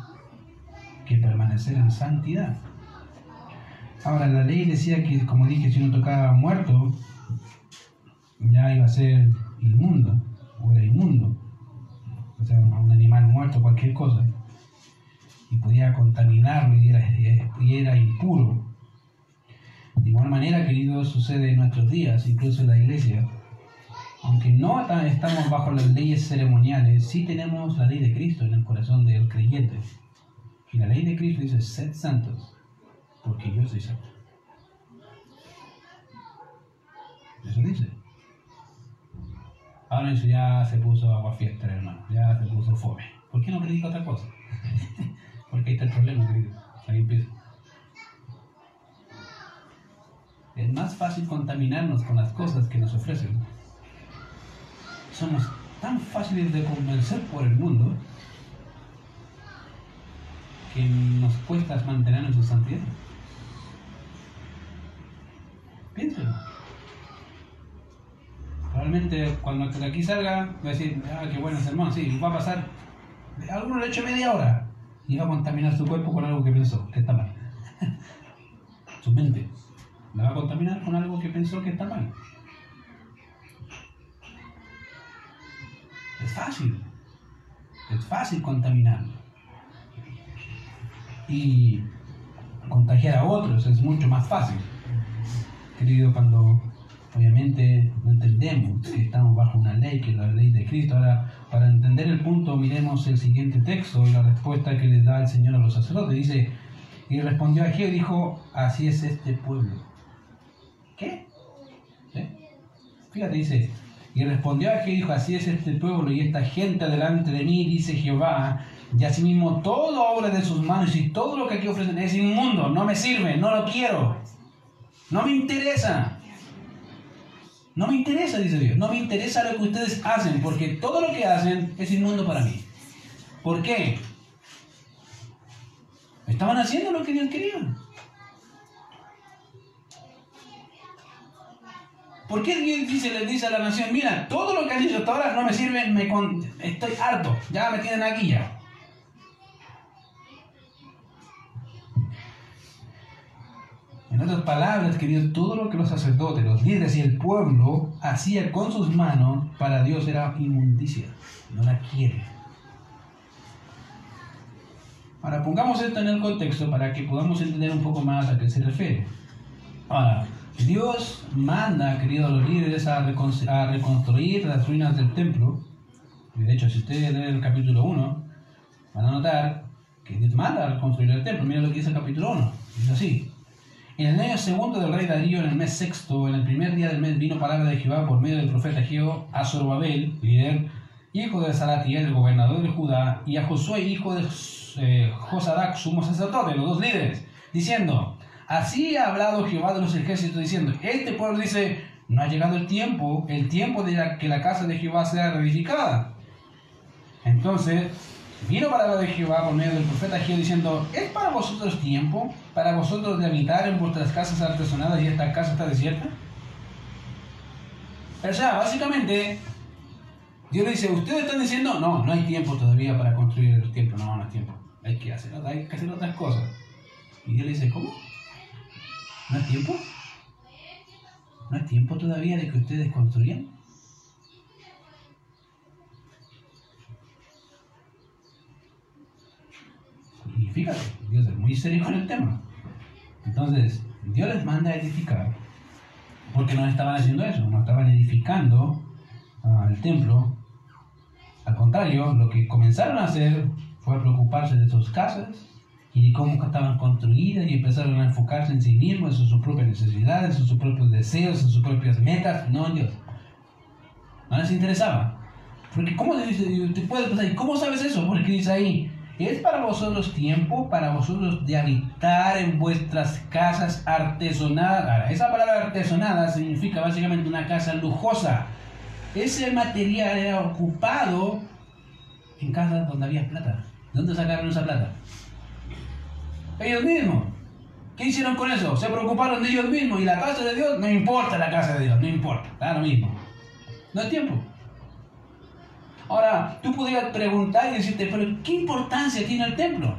que permanecer en santidad. Ahora, la ley decía que, como dije, si uno tocaba muerto, ya iba a ser inmundo, o era inmundo. O sea, un animal muerto, cualquier cosa. Y podía contaminarlo y era, y era impuro. De igual manera, querido, sucede en nuestros días, incluso en la iglesia. aunque no estamos bajo las leyes ceremoniales, sí tenemos la ley de Cristo en el corazón del creyente. Y la ley de Cristo dice, sed santos, porque yo soy santo. Eso dice. Ahora eso ya se puso agua fiesta, hermano. Ya se puso fome. ¿Por qué no predica otra cosa? porque ahí está el problema, querido. Ahí empieza. Es más fácil contaminarnos con las cosas que nos ofrecen somos tan fáciles de convencer por el mundo que nos cuesta mantenernos en santidad. Piénselo. Probablemente cuando de aquí salga, va a decir, ah, qué bueno hermano, sí, va a pasar, alguno le ha hecho media hora y va a contaminar su cuerpo con algo que pensó que está mal. su mente la va a contaminar con algo que pensó que está mal. Es fácil. Es fácil contaminar. Y contagiar a otros es mucho más fácil. Querido, cuando obviamente no entendemos que estamos bajo una ley, que es la ley de Cristo. Ahora, para entender el punto, miremos el siguiente texto y la respuesta que les da el Señor a los sacerdotes. Dice, y respondió a Jehová y dijo, así es este pueblo. ¿Qué? Fíjate, dice, y respondió a Jehová y dijo, así es este pueblo y esta gente delante de mí, dice Jehová, y asimismo todo obra de sus manos y todo lo que aquí ofrecen es inmundo, no me sirve, no lo quiero, no me interesa. No me interesa, dice Dios, no me interesa lo que ustedes hacen, porque todo lo que hacen es inmundo para mí. ¿Por qué? Estaban haciendo lo que Dios quería. ¿Por qué Dios dice, le dice a la nación, mira, todo lo que han hecho hasta ahora no me sirve, me estoy harto, ya me tienen aquí ya? En otras palabras, queridos, todo lo que los sacerdotes, los líderes y el pueblo hacía con sus manos, para Dios era inmundicia. No la quiere. Ahora, pongamos esto en el contexto para que podamos entender un poco más a qué se refiere. Ahora, Dios manda, queridos los líderes, a, reconstruir las ruinas del templo. Y de hecho, si ustedes leen el capítulo 1, van a notar que Dios manda a reconstruir el templo. Mira lo que dice el capítulo 1. Dice así. En el año segundo del rey Darío, en el mes sexto, en el primer día del mes, vino palabra de Jehová por medio del profeta Jehová a Zorobabel, líder, hijo de Salatiel, el gobernador de Judá, y a Josué, hijo de eh, Josadac, sumo sacerdote, los dos líderes, diciendo, Así ha hablado Jehová de los ejércitos diciendo, este pueblo dice, no ha llegado el tiempo, el tiempo de que la casa de Jehová sea reedificada. Entonces, vino palabra de Jehová por medio del profeta Jehová diciendo, ¿es para vosotros tiempo, para vosotros de habitar en vuestras casas artesonadas y esta casa está desierta? O sea, básicamente, Dios le dice, ustedes están diciendo, no, no hay tiempo todavía para construir el templo, no, no hay tiempo, hay que hacer, hay que hacer otras cosas. Y Dios le dice, ¿cómo? ¿No es tiempo? ¿No es tiempo todavía de que ustedes construyan? Dios es muy serio con el tema. Entonces, Dios les manda a edificar, porque no estaban haciendo eso, no estaban edificando ah, el templo. Al contrario, lo que comenzaron a hacer fue preocuparse de sus casas, y cómo estaban construidas y empezaron a enfocarse en sí mismos, en sus propias necesidades, en sus propios deseos, en sus propias metas, no en Dios. No les interesaba. Porque ¿cómo dice, usted puede pensar, ¿cómo sabes eso? Porque dice ahí, es para vosotros tiempo, para vosotros de habitar en vuestras casas artesonadas. Esa palabra artesonada significa básicamente una casa lujosa. Ese material era ocupado en casas donde había plata. ¿De dónde sacaron esa plata? Ellos mismos. ¿Qué hicieron con eso? Se preocuparon de ellos mismos y la casa de Dios, no importa la casa de Dios, no importa, da lo mismo. No es tiempo. Ahora, tú podrías preguntar y decirte, pero ¿qué importancia tiene el templo?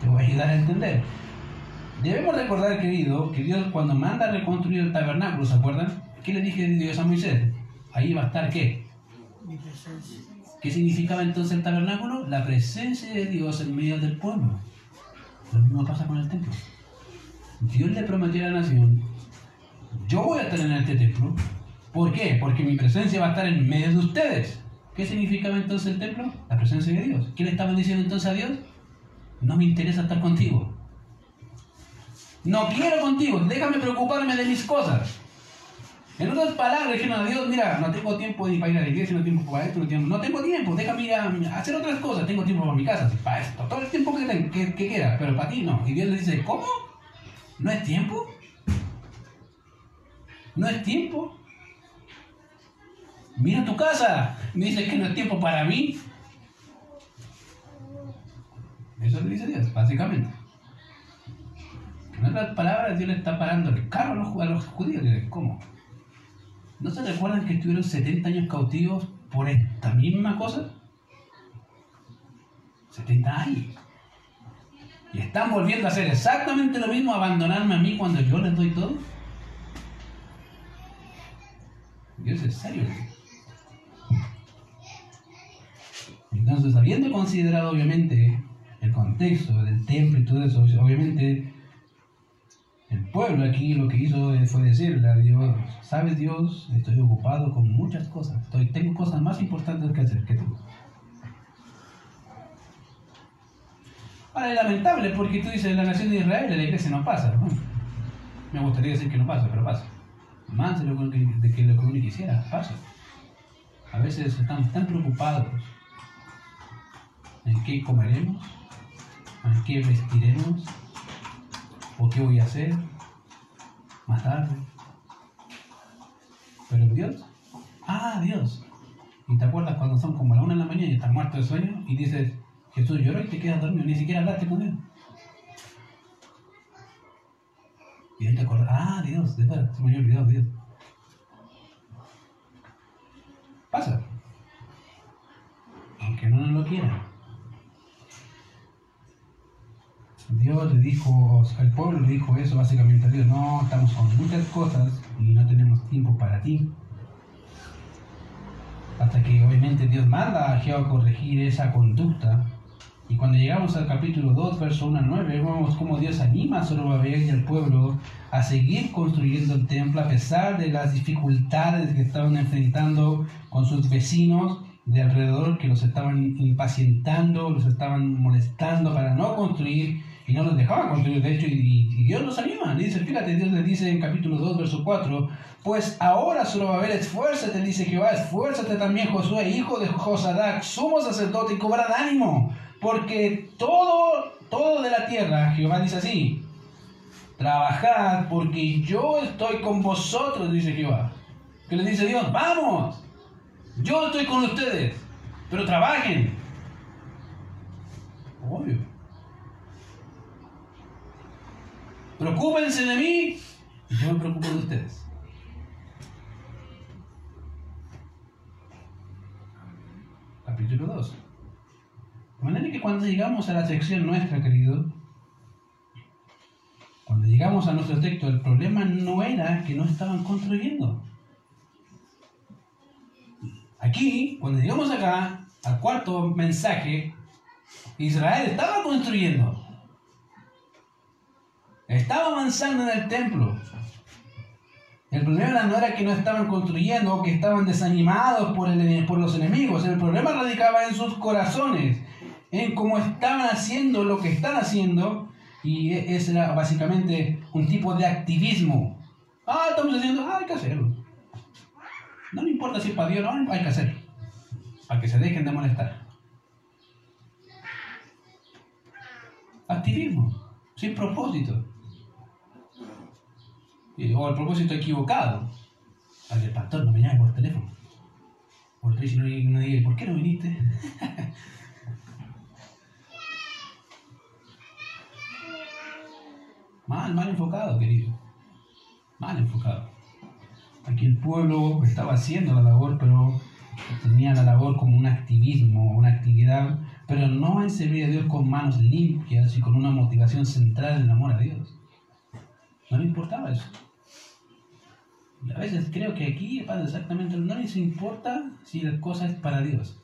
Te voy a ayudar a entender. Debemos recordar, querido, que Dios cuando manda a reconstruir el tabernáculo, ¿se acuerdan? ¿Qué le dije Dios a Moisés? Ahí va a estar qué? Mi presencia. ¿Qué significaba entonces el tabernáculo? La presencia de Dios en medio del pueblo. Lo mismo pasa con el templo. Dios le prometió a la nación, yo voy a estar en este templo ¿Por qué? Porque mi presencia va a estar en medio de ustedes. ¿Qué significaba entonces el templo? La presencia de Dios. ¿Qué le estaban diciendo entonces a Dios? No me interesa estar contigo. No quiero contigo, déjame preocuparme de mis cosas. En otras palabras, dijeron a Dios, mira, no tengo tiempo ni para ir a la iglesia, no tengo tiempo para esto, no tengo, no tengo tiempo, déjame ir a, hacer otras cosas, tengo tiempo para mi casa, para esto, todo el tiempo que, que, que quiera, pero para ti no. Y Dios le dice, ¿cómo? ¿No es tiempo? ¿No es tiempo? Mira tu casa, me dice que no es tiempo para mí. Eso le dice Dios, básicamente. En otras palabras, Dios le está parando el carro a los, a los judíos. ¿Cómo? ¿No se recuerdan que estuvieron 70 años cautivos por esta misma cosa? 70 años. Y están volviendo a hacer exactamente lo mismo, abandonarme a mí cuando yo les doy todo. Dios es serio. Entonces, habiendo considerado obviamente el contexto del templo y todo eso, obviamente el pueblo aquí lo que hizo fue decirle a Dios, sabes Dios, estoy ocupado con muchas cosas, estoy, tengo cosas más importantes que hacer que tú. Ahora es lamentable porque tú dices, la nación de Israel, la iglesia no pasa. me gustaría decir que no pasa, pero pasa. Más de lo que, de que lo que uno quisiera, pasa. A veces estamos tan preocupados en qué comeremos, en qué vestiremos, o qué voy a hacer más tarde. Pero Dios, ah, Dios. Y te acuerdas cuando son como la una de la mañana y estás muerto de sueño y dices, Jesús lloró y te quedas dormido, ni siquiera hablaste con Él. Y ahí te acuerdas, ah, Dios, de verdad, se me había olvidado Dios. Pasa. Aunque no lo quiera. Dios le dijo, el pueblo le dijo eso básicamente a Dios, no, estamos con muchas cosas y no tenemos tiempo para ti. Hasta que obviamente Dios manda a Jehová corregir esa conducta. Y cuando llegamos al capítulo 2, verso 1 a 9, vemos cómo Dios anima a Zorobabel y al pueblo a seguir construyendo el templo a pesar de las dificultades que estaban enfrentando con sus vecinos de alrededor que los estaban impacientando, los estaban molestando para no construir y no los dejaban construir, de hecho, y, Dios los anima. dice, fíjate, Dios le dice en capítulo 2, verso 4, pues ahora solo haber esfuérzate, dice Jehová, esfuérzate también Josué, hijo de Josadac, sumo sacerdote, y cobrad ánimo, porque todo, todo de la tierra, Jehová dice así, trabajad, porque yo estoy con vosotros, dice Jehová. Que le dice Dios, vamos, yo estoy con ustedes, pero trabajen. Obvio. Preocúpense de mí y yo me preocupo de ustedes. Capítulo 2. De manera que cuando llegamos a la sección nuestra, querido, cuando llegamos a nuestro texto, el problema no era que no estaban construyendo. Aquí, cuando llegamos acá, al cuarto mensaje, Israel estaba construyendo. Estaba avanzando en el templo. El problema no era que no estaban construyendo o que estaban desanimados por, el, por los enemigos. El problema radicaba en sus corazones, en cómo estaban haciendo lo que están haciendo. Y e, ese era básicamente un tipo de activismo. Ah, estamos haciendo, ah, hay que hacerlo. No me importa si es para Dios o no, hay que hacerlo. Para que se dejen de molestar. Activismo, sin propósito o el propósito equivocado. Al el pastor no me llame por teléfono. O el no, no diga, ¿por qué no viniste? mal, mal enfocado, querido. Mal enfocado. Aquí el pueblo estaba haciendo la labor, pero tenía la labor como un activismo, una actividad, pero no en servir a Dios con manos limpias y con una motivación central en el amor a Dios. No le importaba eso. a veces creo que aquí pasa exactamente no les importa si la cosa es para Dios.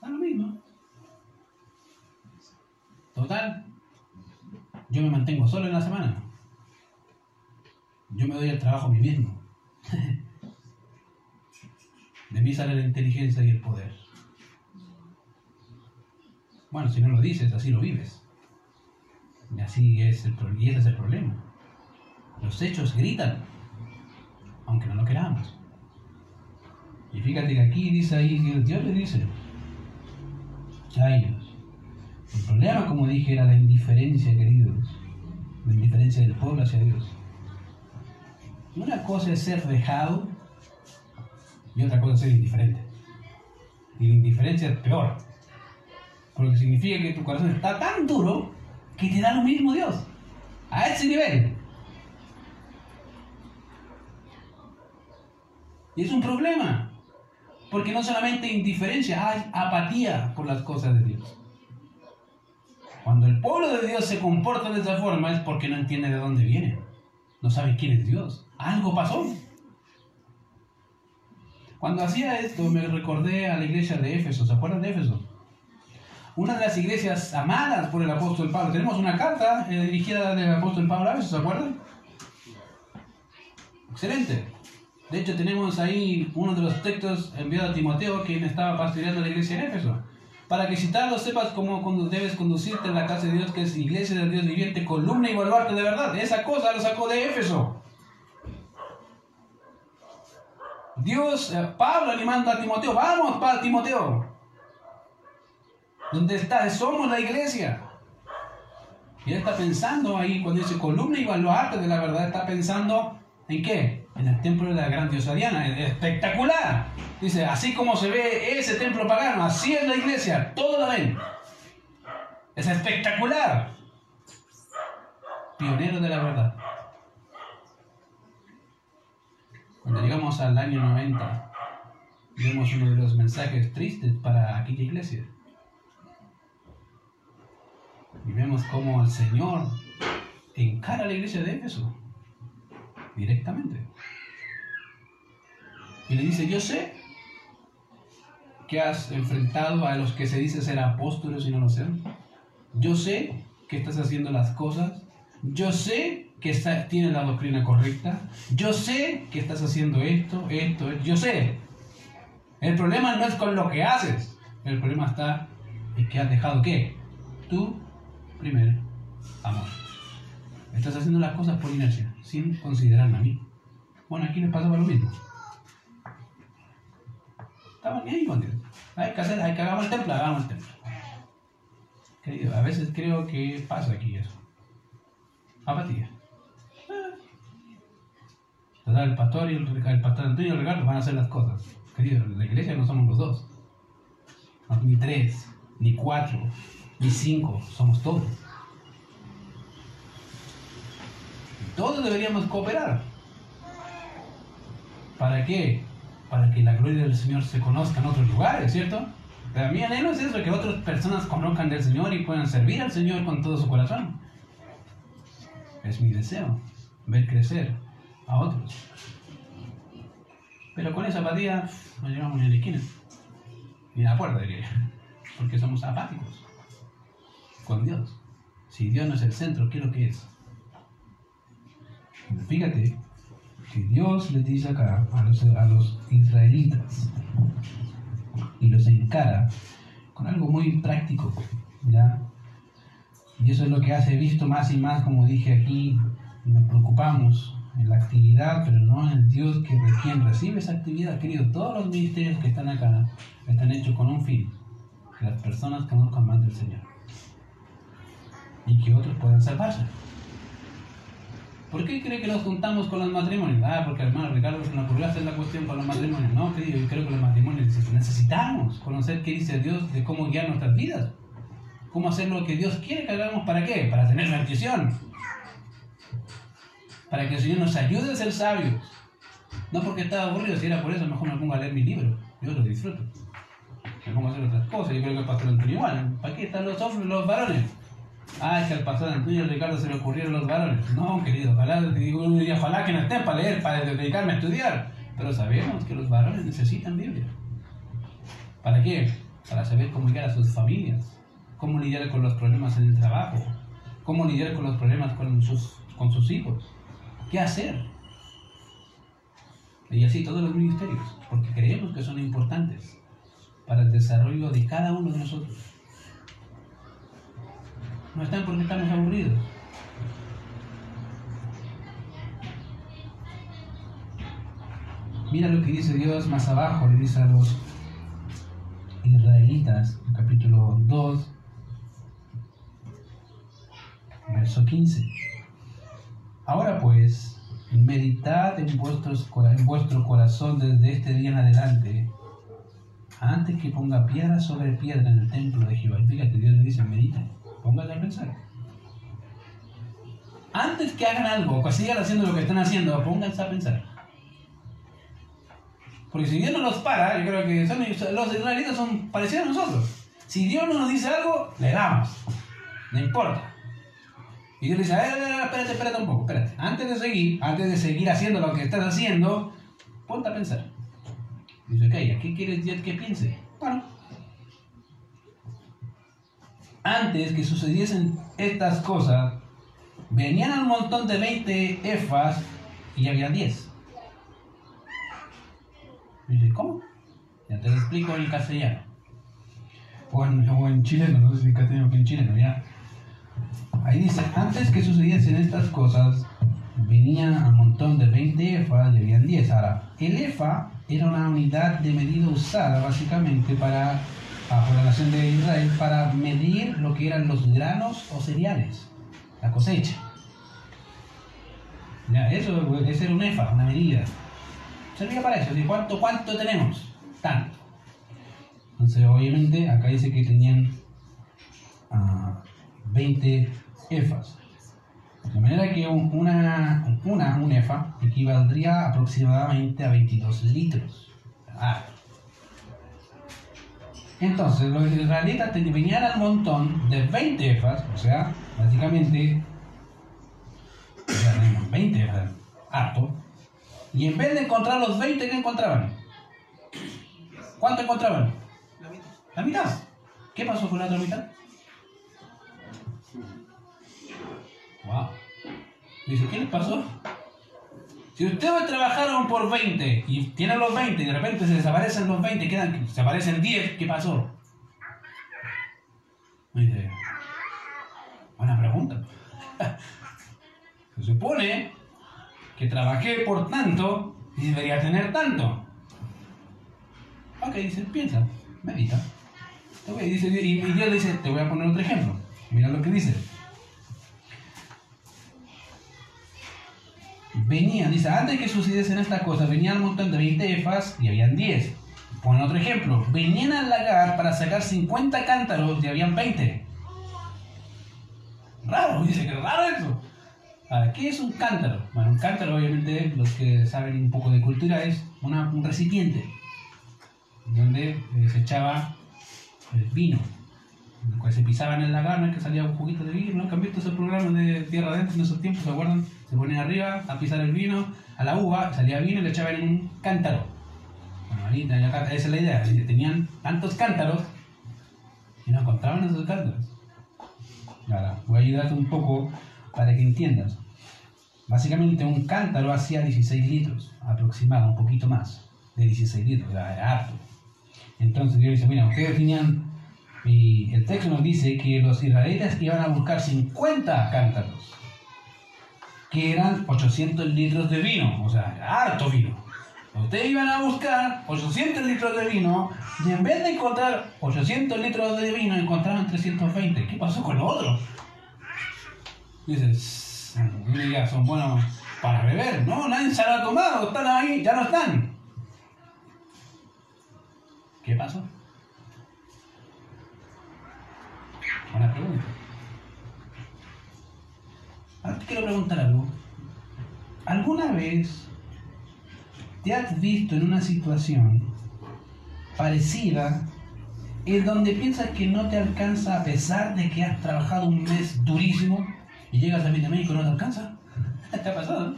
Da lo mismo. Total, yo me mantengo solo en la semana. Yo me doy el trabajo a mí mismo. De mí sale la inteligencia y el poder. Bueno, si no lo dices, así lo vives. Y así es el, y ese es el problema. Los hechos gritan, aunque no lo queramos. Y fíjate que aquí dice ahí, Dios le dice a ellos. El problema, como dije, era la indiferencia, queridos. La indiferencia del pueblo hacia Dios. Una cosa es ser dejado y otra cosa es ser indiferente. Y la indiferencia es peor. Porque significa que tu corazón está tan duro que te da lo mismo Dios. A ese nivel. Y es un problema. Porque no solamente indiferencia, hay apatía por las cosas de Dios. Cuando el pueblo de Dios se comporta de esa forma es porque no entiende de dónde viene. No sabe quién es Dios. Algo pasó. Cuando hacía esto me recordé a la iglesia de Éfeso. ¿Se acuerdan de Éfeso? Una de las iglesias amadas por el apóstol Pablo. Tenemos una carta eh, dirigida del apóstol Pablo a ¿se acuerdan? Excelente. De hecho, tenemos ahí uno de los textos enviados a Timoteo, quien estaba pastoreando la iglesia en Éfeso. Para que si tal sepas cómo debes conducirte en la casa de Dios, que es iglesia del Dios viviente, columna y baluarte de verdad. Esa cosa lo sacó de Éfeso. Dios, eh, Pablo animando a Timoteo, vamos para Timoteo. ¿Dónde está? Somos la iglesia. Y él está pensando ahí, cuando dice columna y baluarte de la verdad, está pensando en qué? En el templo de la gran diosa Diana. Espectacular. Dice, así como se ve ese templo pagano, así es la iglesia, todo lo ven. Es espectacular. Pionero de la verdad. Cuando llegamos al año 90, vemos uno de los mensajes tristes para aquella iglesia. Y vemos cómo el Señor encara a la iglesia de Éfeso directamente. Y le dice, yo sé que has enfrentado a los que se dice ser apóstoles y no lo sean. Yo sé que estás haciendo las cosas. Yo sé que tienes la doctrina correcta. Yo sé que estás haciendo esto, esto, esto. Yo sé. El problema no es con lo que haces. El problema está en que has dejado qué? Tu primer amor. Estás haciendo las cosas por inercia, sin considerarme a mí. Bueno, aquí les pasaba lo mismo. Estaban ahí con Dios. Hay que hacer, hay que hagamos el templo, hagamos el templo. Querido, a veces creo que pasa aquí eso. Apatía. Ah. El pastor y el, el pastor Antonio y el Ricardo van a hacer las cosas. Querido, la iglesia no somos los dos. ni tres, ni cuatro, ni cinco, somos todos. Todos deberíamos cooperar. ¿Para qué? para que la gloria del Señor se conozca en otros lugares, ¿cierto? Pero mi anhelo es eso, que otras personas conozcan del Señor y puedan servir al Señor con todo su corazón. Es mi deseo, ver crecer a otros. Pero con esa apatía no llegamos ni a la esquina, ni a la puerta, diría porque somos apáticos con Dios. Si Dios no es el centro, ¿qué es lo que es? Fíjate que Dios les dice acá a los, a los israelitas y los encara con algo muy práctico, ¿ya? Y eso es lo que hace visto más y más, como dije aquí, nos preocupamos en la actividad, pero no en Dios que quien recibe esa actividad. Querido, todos los ministerios que están acá están hechos con un fin, que las personas conozcan más del Señor y que otros puedan salvarse. ¿Por qué cree que nos juntamos con los matrimonios? Ah, porque hermano Ricardo se nos ocurrió hacer la cuestión con los matrimonios. No, querido, yo creo que los matrimonios necesitamos conocer qué dice Dios de cómo guiar nuestras vidas. Cómo hacer lo que Dios quiere que hagamos. ¿Para qué? Para tener bendición. Para que el Señor nos ayude a ser sabios. No porque estaba aburrido, si era por eso, mejor me pongo a leer mi libro. Yo lo disfruto. Me pongo a hacer otras cosas. Yo creo que el pastor Antonio igual. ¿Para qué están los, los varones? Ah, que al pastor Antonio Ricardo se le ocurrieron los varones. No, querido, ojalá, ojalá que no estén para leer, para dedicarme a estudiar. Pero sabemos que los varones necesitan Biblia. ¿Para qué? Para saber cómo guiar a sus familias, cómo lidiar con los problemas en el trabajo, cómo lidiar con los problemas con sus, con sus hijos. ¿Qué hacer? Y así todos los ministerios, porque creemos que son importantes para el desarrollo de cada uno de nosotros. No están porque estamos aburridos. Mira lo que dice Dios más abajo, le dice a los israelitas, en capítulo 2, verso 15. Ahora pues, meditad en, vuestros, en vuestro corazón desde este día en adelante, antes que ponga piedra sobre piedra en el templo de Jehová. Fíjate, Dios le dice, medita, póngale a pensar. Antes que hagan algo, que sigan haciendo lo que están haciendo, pónganse a pensar. Porque si Dios no los para, yo creo que son, los israelitas son parecidos a nosotros. Si Dios no nos dice algo, le damos. No importa. Y Dios dice, a ver, espérate, espérate un poco, espérate. Antes de seguir, antes de seguir haciendo lo que estás haciendo, ponte a pensar. Dice, ok, ¿qué quieres que piense? Bueno. Antes que sucediesen estas cosas, venían un montón de 20 efas y había 10. Dice, ¿cómo? Ya te lo explico en castellano. O en, o en chileno, no sé si en castellano o en chileno, ya. Ahí dice, antes que sucediesen estas cosas, venía un montón de 20 efas y habían 10. Ahora, el efa era una unidad de medida usada básicamente para, por la nación de Israel para medir lo que eran los granos o cereales, la cosecha. Ya, eso, ese era un efa, una medida servía para eso. ¿Cuánto, ¿Cuánto tenemos? Tanto. Entonces, obviamente, acá dice que tenían 20 ah, efas. De manera que una, una, un EFA equivaldría aproximadamente a 22 litros. Ah. Entonces, los israelitas venían al montón de 20 EFAs, o sea, básicamente, ya tenemos 20 EFAs, harto, y en vez de encontrar los 20, ¿qué encontraban? ¿Cuánto encontraban? La mitad. ¿La mitad? ¿Qué pasó con la otra mitad? Wow. Dice, ¿qué les pasó? Si ustedes trabajaron por 20 y tienen los 20 y de repente se desaparecen los 20, quedan, se aparecen 10, ¿qué pasó? Buena pregunta. se supone que trabajé por tanto y debería tener tanto. Ok, dice, piensa, medita. y, dice, y Dios dice, te voy a poner otro ejemplo. Mira lo que dice. Venían, dice, antes que sucediesen estas cosas, venían un montón de 20 efas y habían 10. Pone otro ejemplo. Venían al lagar para sacar 50 cántaros y habían 20. Raro, dice que raro eso. ¿qué es un cántaro? Bueno, un cántaro, obviamente, los que saben un poco de cultura, es un recipiente donde eh, se echaba el vino. Cuando se pisaba en el lagar, ¿no? que salía un juguito de vino, ¿no? ¿Han visto esos programas de tierra adentro en esos tiempos? ¿Se acuerdan? Se ponían arriba a pisar el vino, a la uva, salía vino y le echaban en un cántaro. Bueno, ahí, esa es la idea. Tenían tantos cántaros y no encontraban esos cántaros. Voy a ayudarte un poco para que entiendas. Básicamente un cántaro hacía 16 litros, aproximado, un poquito más de 16 litros, era harto. Entonces Dios dice, mira, ustedes tenían, y el texto nos dice que los israelitas iban a buscar 50 cántaros, que eran 800 litros de vino, o sea, harto vino. Ustedes iban a buscar 800 litros de vino y en vez de encontrar 800 litros de vino encontraban 320. ¿Qué pasó con los otros? Dices, ya son buenos para beber. No, nadie se lo ha tomado, están ahí, ya no están. ¿Qué pasó? Buena pregunta. Ahora te quiero preguntar algo. ¿Alguna vez te has visto en una situación parecida en donde piensas que no te alcanza a pesar de que has trabajado un mes durísimo? y llegas a fin de México y no te alcanza. ¿Te ha pasado?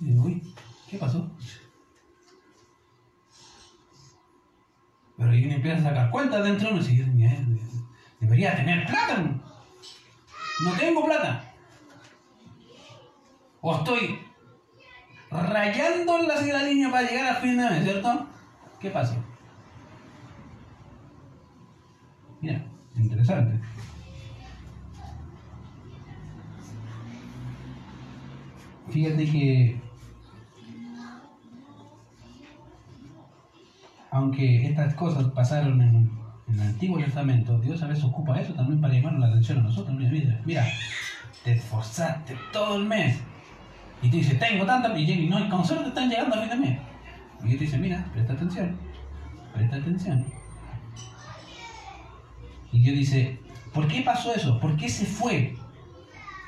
Y digo, uy, ¿qué pasó? Pero ahí me empieza a sacar cuentas dentro de uno y dice, debería tener plata. No tengo plata. O estoy rayando la, la línea para llegar a fin de mes, ¿cierto? ¿Qué pasó? Mira, interesante. Fíjate que aunque estas cosas pasaron en, el Antiguo Testamento, Dios a veces ocupa eso también para llamar la atención a nosotros. Mira, mira, te esforzaste todo el mes y te dice, tengo tanta, y no, con suerte están llegando a fin de mes. Y te dice, mira, presta atención, presta atención. Y Dios dice, ¿por qué pasó eso? ¿Por qué se fue?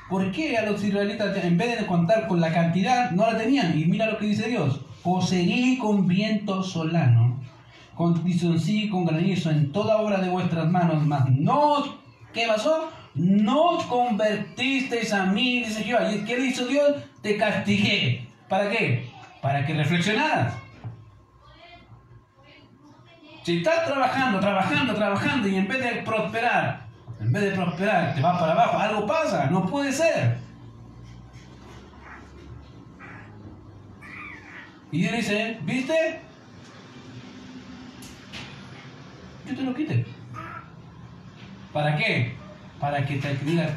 ¿Por qué a los israelitas, en vez de contar con la cantidad, no la tenían? Y mira lo que dice Dios, poseeré con viento solano con y con granizo en toda obra de vuestras manos, mas no, ¿qué pasó? No convertisteis a mí, dice Jehová. ¿Y qué hizo Dios? Te castigué. ¿Para qué? Para que reflexionaras. Si estás trabajando, trabajando, trabajando y en vez de prosperar, en vez de prosperar, te vas para abajo, algo pasa, no puede ser. Y Dios dice, ¿viste? yo te lo quite. ¿Para qué? Para que te digas,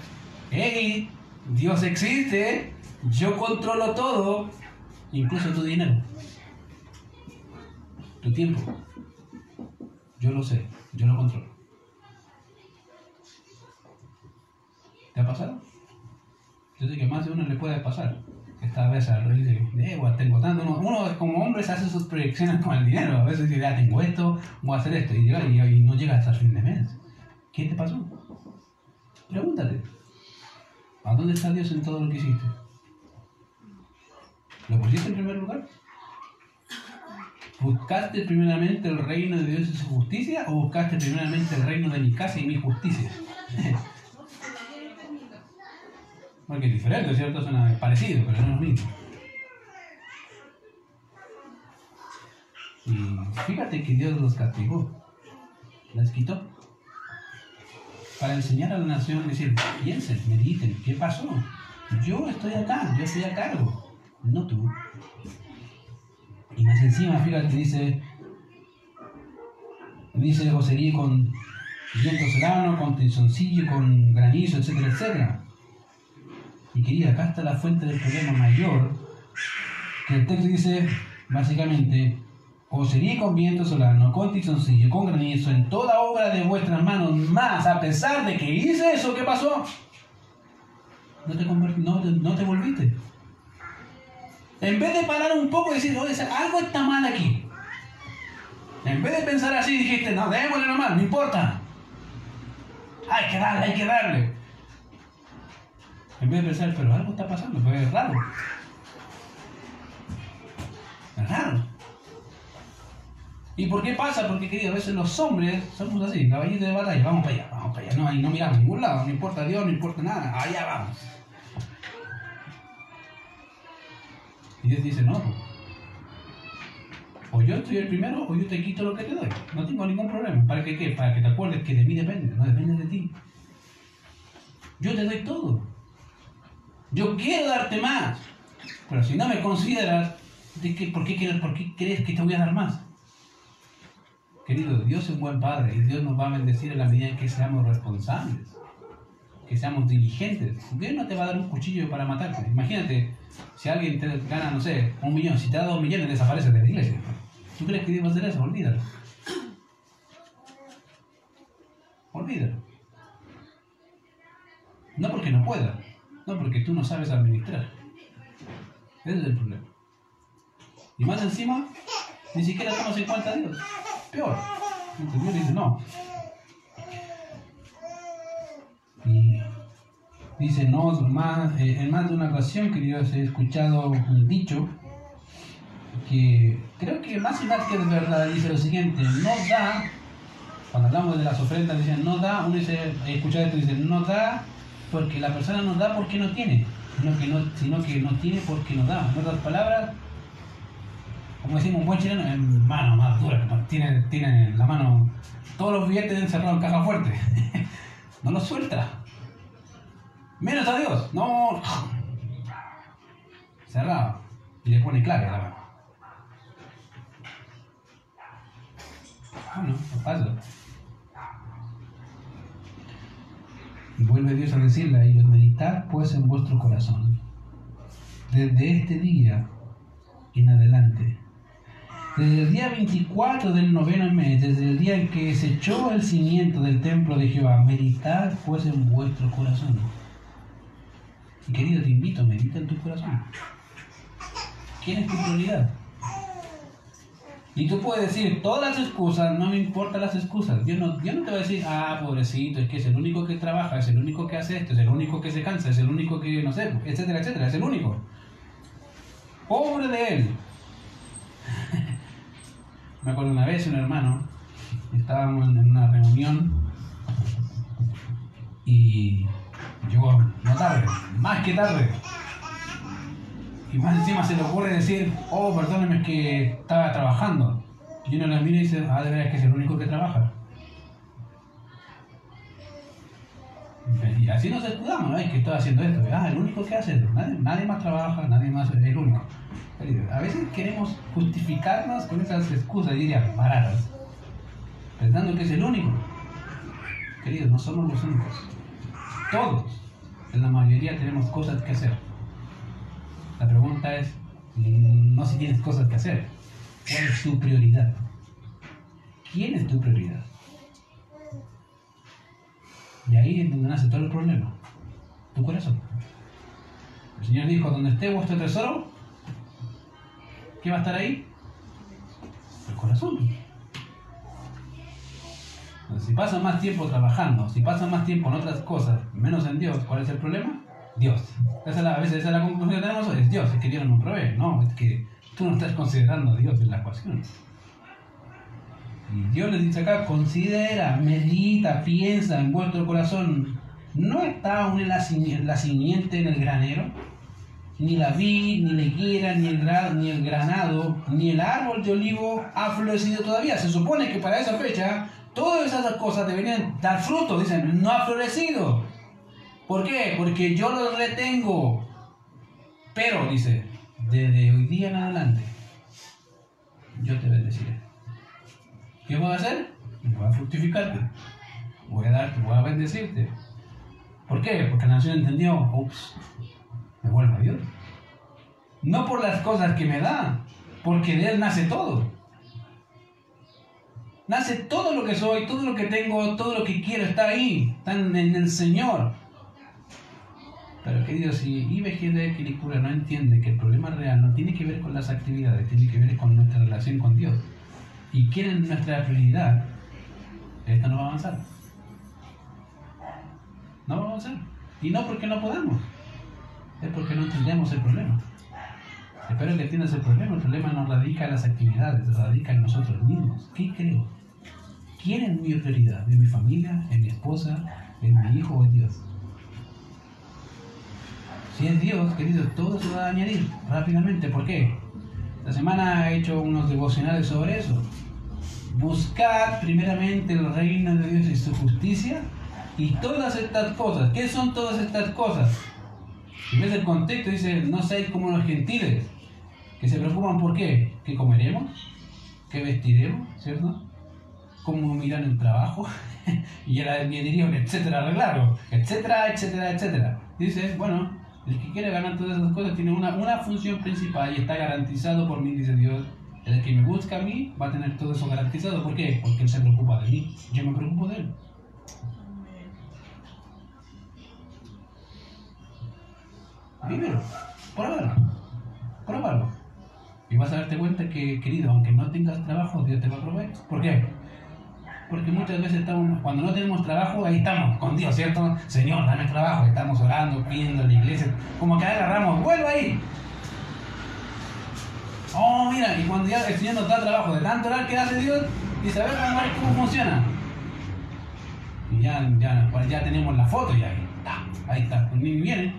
hey, Dios existe, yo controlo todo, incluso tu dinero, tu tiempo. Yo lo sé, yo lo controlo. ¿Te ha pasado? Yo sé que más de uno le puede pasar esta vez al rey de, tengo tanto. Uno, como hombre se hace sus proyecciones con el dinero. A veces dice, ya tengo esto, voy a hacer esto. Y, llega, y, no llega hasta el fin de mes. ¿Qué te pasó? Pregúntate. ¿A dónde está Dios en todo lo que hiciste? ¿Lo pusiste en primer lugar? ¿Buscaste primeramente el reino de Dios y su justicia o buscaste primeramente el reino de mi casa y mi justicia? Porque es diferente, ¿cierto? Suena parecido, pero no es lo mismo. Y fíjate que Dios los castigó, las quitó. Para enseñar a la nación, decir, piensen, mediten, ¿qué pasó? Yo estoy acá, yo estoy a cargo, no tú. Y más encima, fíjate, dice, dice Josería con viento serano, con tensoncillo, con granizo, etcétera, etcétera. Y querida, acá está la fuente del problema mayor, que el texto dice básicamente, os sería con viento solano, con tizoncillo, con granizo, en toda obra de vuestras manos, más a pesar de que hice eso, ¿qué pasó? No te, no, no te volviste. En vez de parar un poco y decir, oye, algo está mal aquí. En vez de pensar así, dijiste, no, démosle nomás, no importa. Hay que darle, hay que darle. En vez de pensar, pero algo está pasando, pues es raro. Es raro. ¿Y por qué pasa? Porque, querido, a veces los hombres somos así, caballitos de batalla, vamos para allá, vamos para allá, no, y no miramos a ningún lado, no importa Dios, no importa nada, allá vamos. Y Dios dice, no, pues, o yo estoy el primero o yo te quito lo que te doy, no tengo ningún problema. ¿Para que qué? Para que te acuerdes que de mí depende, no depende de ti. Yo te doy todo. Yo quiero darte más. Pero si no me consideras, ¿de qué, por, qué, ¿por qué crees que te voy a dar más? Querido, Dios es un buen Padre y Dios nos va a bendecir en la medida en que seamos responsables, que seamos diligentes. Dios no te va a dar un cuchillo para matarte. Imagínate, si alguien te gana, no sé, un millón, si te da dos millones, desaparece de la iglesia. ¿Tú crees que Dios va a hacer eso? Olvídalo. Olvídalo. No porque no pueda, no, porque tú no sabes administrar. Ese es el problema. Y más encima, ni siquiera tomas en cuenta a Dios. Peor. Entonces Dios dice, no. Y dice, no, más, eh, en más de una ocasión que Dios he escuchado un dicho que creo que más y más que es verdad, dice lo siguiente, no da, cuando hablamos de las ofrendas, dicen, no da, uno dice, he escuchado esto, dice, no da porque la persona no da porque no tiene, sino que no, sino que no tiene porque no da. En otras palabras, como decimos un buen chileno, en mano más dura, tiene, tiene la mano todos los billetes encerrados en caja fuerte. no los suelta. Menos a Dios, no. Cerrado. y le pone clave a la mano. Bueno, no pasa. Y vuelve Dios a decirle a ellos, meditad pues en vuestro corazón, desde este día en adelante, desde el día 24 del noveno mes, desde el día en que se echó el cimiento del templo de Jehová, meditad pues en vuestro corazón. Y querido, te invito, medita en tu corazón. ¿Quién es tu prioridad? Y tú puedes decir todas las excusas, no me importan las excusas. Dios no, Dios no te va a decir, ah, pobrecito, es que es el único que trabaja, es el único que hace esto, es el único que se cansa, es el único que, no sé, etcétera, etcétera, es el único. Pobre de él. Me acuerdo una vez un hermano, estábamos en una reunión y llegó no tarde, más que tarde. Y más encima se le ocurre decir, oh, perdóneme, es que estaba trabajando. Y uno le mira y dice, ah, de verdad que es el único que trabaja. Y así nos escudamos, ¿no? Es que estoy haciendo esto. Ah, el único que hace. Nadie, nadie más trabaja, nadie más es el único. A veces queremos justificarnos con esas excusas, diría, baratas. Pensando que es el único. Queridos, no somos los únicos. Todos, en la mayoría, tenemos cosas que hacer. La pregunta es, no si tienes cosas que hacer, ¿cuál es tu prioridad? ¿Quién es tu prioridad? Y ahí es donde nace todo el problema, tu corazón. El Señor dijo, donde esté vuestro tesoro, ¿qué va a estar ahí? El corazón. Si pasas más tiempo trabajando, si pasas más tiempo en otras cosas, menos en Dios, ¿cuál es el problema? Dios. Esa es la, a veces esa es la conclusión que tenemos, es Dios, es que Dios no provee. No, es que tú no estás considerando a Dios en la ecuación. Y Dios les dice acá, considera, medita, piensa en vuestro corazón. ¿No está aún la, la simiente en el granero? Ni la vid, ni la higuera, ni el, ni el granado, ni el árbol de olivo ha florecido todavía. Se supone que para esa fecha todas esas cosas deberían dar fruto. Dicen, no ha florecido. ¿Por qué? Porque yo los retengo. Pero, dice, desde hoy día en adelante, yo te bendeciré. ¿Qué voy a hacer? Voy a fructificarte. Voy a darte, voy a bendecirte. ¿Por qué? Porque la nación entendió, ups, me vuelvo a Dios. No por las cosas que me da, porque de Él nace todo. Nace todo lo que soy, todo lo que tengo, todo lo que quiero está ahí, está en el Señor. Pero querido, si IBG de Quilicura no entiende que el problema real no tiene que ver con las actividades, tiene que ver con nuestra relación con Dios, y quieren nuestra prioridad, esto no va a avanzar. No va a avanzar. Y no porque no podamos, es porque no entendemos el problema. Espero que entiendas el problema. El problema no radica en las actividades, radica en nosotros mismos. ¿Qué creo? ¿Quién es mi prioridad? ¿En mi familia? ¿En mi esposa? ¿En mi hijo o en Dios? Si es Dios, querido, todo se va a añadir rápidamente. ¿Por qué? La semana he hecho unos devocionales sobre eso. Buscar primeramente el reino de Dios y su justicia y todas estas cosas. ¿Qué son todas estas cosas? En vez del contexto dice, no seáis como los gentiles, que se preocupan por qué, qué comeremos, qué vestiremos, ¿cierto? Cómo miran el trabajo, y el diría, etcétera, arreglarlo, etcétera, etcétera, etcétera. Dice, bueno, el que quiere ganar todas esas cosas tiene una, una función principal y está garantizado por mí, dice Dios. El que me busca a mí va a tener todo eso garantizado. ¿Por qué? Porque Él se preocupa de mí. Yo me preocupo de Él. Vívelo. Pruébalo. Pruébalo. Y vas a darte cuenta que, querido, aunque no tengas trabajo, Dios te va a proveer. ¿Por qué? porque muchas veces estamos, cuando no tenemos trabajo, ahí estamos con Dios, ¿cierto? Señor, dame trabajo, estamos orando, pidiendo en la iglesia, como que agarramos, vuelvo ahí. Oh, mira, y cuando ya el Señor nos da trabajo de tanto orar que hace Dios, dice, a ver, vamos a ver cómo funciona. Y ya, ya, pues ya tenemos la foto y ahí está, está, pues viene.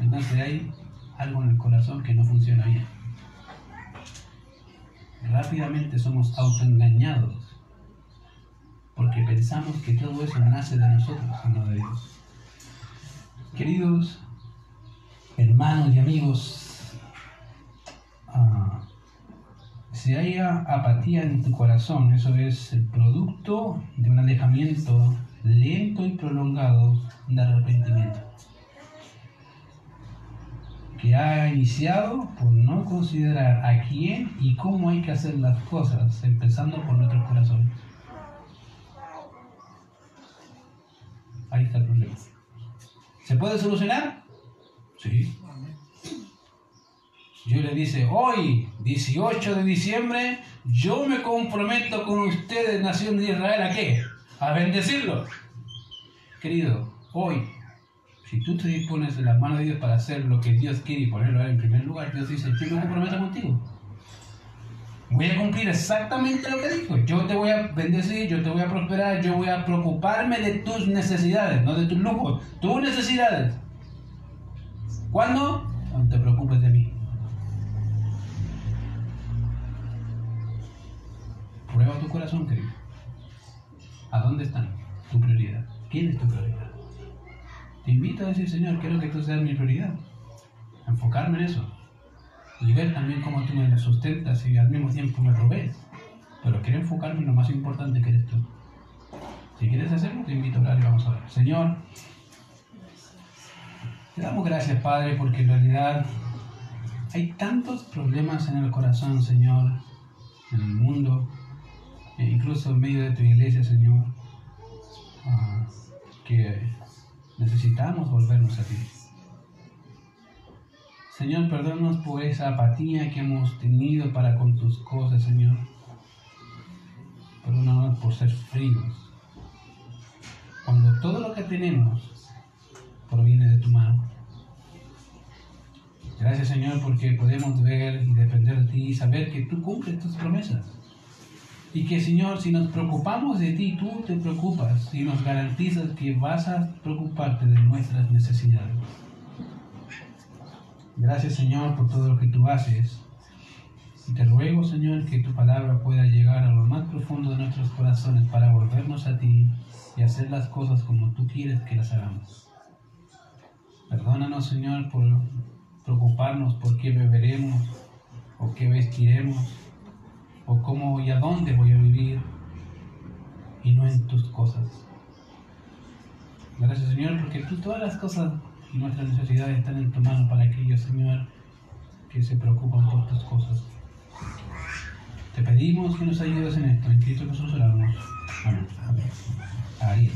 Entonces hay algo en el corazón que no funciona bien rápidamente somos autoengañados porque pensamos que todo eso nace de nosotros no de Dios. Queridos, hermanos y amigos, ah, si hay apatía en tu corazón, eso es el producto de un alejamiento lento y prolongado de arrepentimiento que ha iniciado por no considerar a quién y cómo hay que hacer las cosas, empezando por nuestro corazón. Ahí está el problema. ¿Se puede solucionar? Sí. Yo le dice, hoy, 18 de diciembre, yo me comprometo con ustedes, nación de Israel, ¿a qué? A bendecirlo. Querido, hoy, si tú te dispones de la mano de Dios para hacer lo que Dios quiere y ponerlo en primer lugar, Dios dice, yo me comprometo contigo. Voy a cumplir exactamente lo que dijo. Yo te voy a bendecir, yo te voy a prosperar, yo voy a preocuparme de tus necesidades, no de tus lujos, tus necesidades. ¿Cuándo? Cuando te preocupes de mí. Prueba tu corazón, querido. ¿A dónde están tu prioridad? ¿Quién es tu prioridad? Te invito a decir, Señor, quiero que tú seas mi prioridad. Enfocarme en eso. Y ver también cómo tú me sustentas y al mismo tiempo me provees. Pero quiero enfocarme en lo más importante que eres tú. Si quieres hacerlo, te invito a orar y vamos a ver. Señor, te damos gracias, Padre, porque en realidad hay tantos problemas en el corazón, Señor, en el mundo, e incluso en medio de tu iglesia, Señor, ah, que Necesitamos volvernos a ti. Señor, perdónanos por esa apatía que hemos tenido para con tus cosas, Señor. Perdónanos por ser fríos. Cuando todo lo que tenemos proviene de tu mano. Gracias, Señor, porque podemos ver y depender de ti y saber que tú cumples tus promesas. Y que Señor, si nos preocupamos de ti, tú te preocupas y nos garantizas que vas a preocuparte de nuestras necesidades. Gracias Señor por todo lo que tú haces. Y te ruego Señor que tu palabra pueda llegar a lo más profundo de nuestros corazones para volvernos a ti y hacer las cosas como tú quieres que las hagamos. Perdónanos Señor por preocuparnos por qué beberemos o qué vestiremos o cómo y a dónde voy a vivir y no en tus cosas. Gracias Señor porque tú todas las cosas y nuestras necesidades están en tu mano para aquellos Señor que se preocupan por tus cosas. Te pedimos que nos ayudes en esto. En Cristo Jesús oramos. Amén. Amén. Ahí.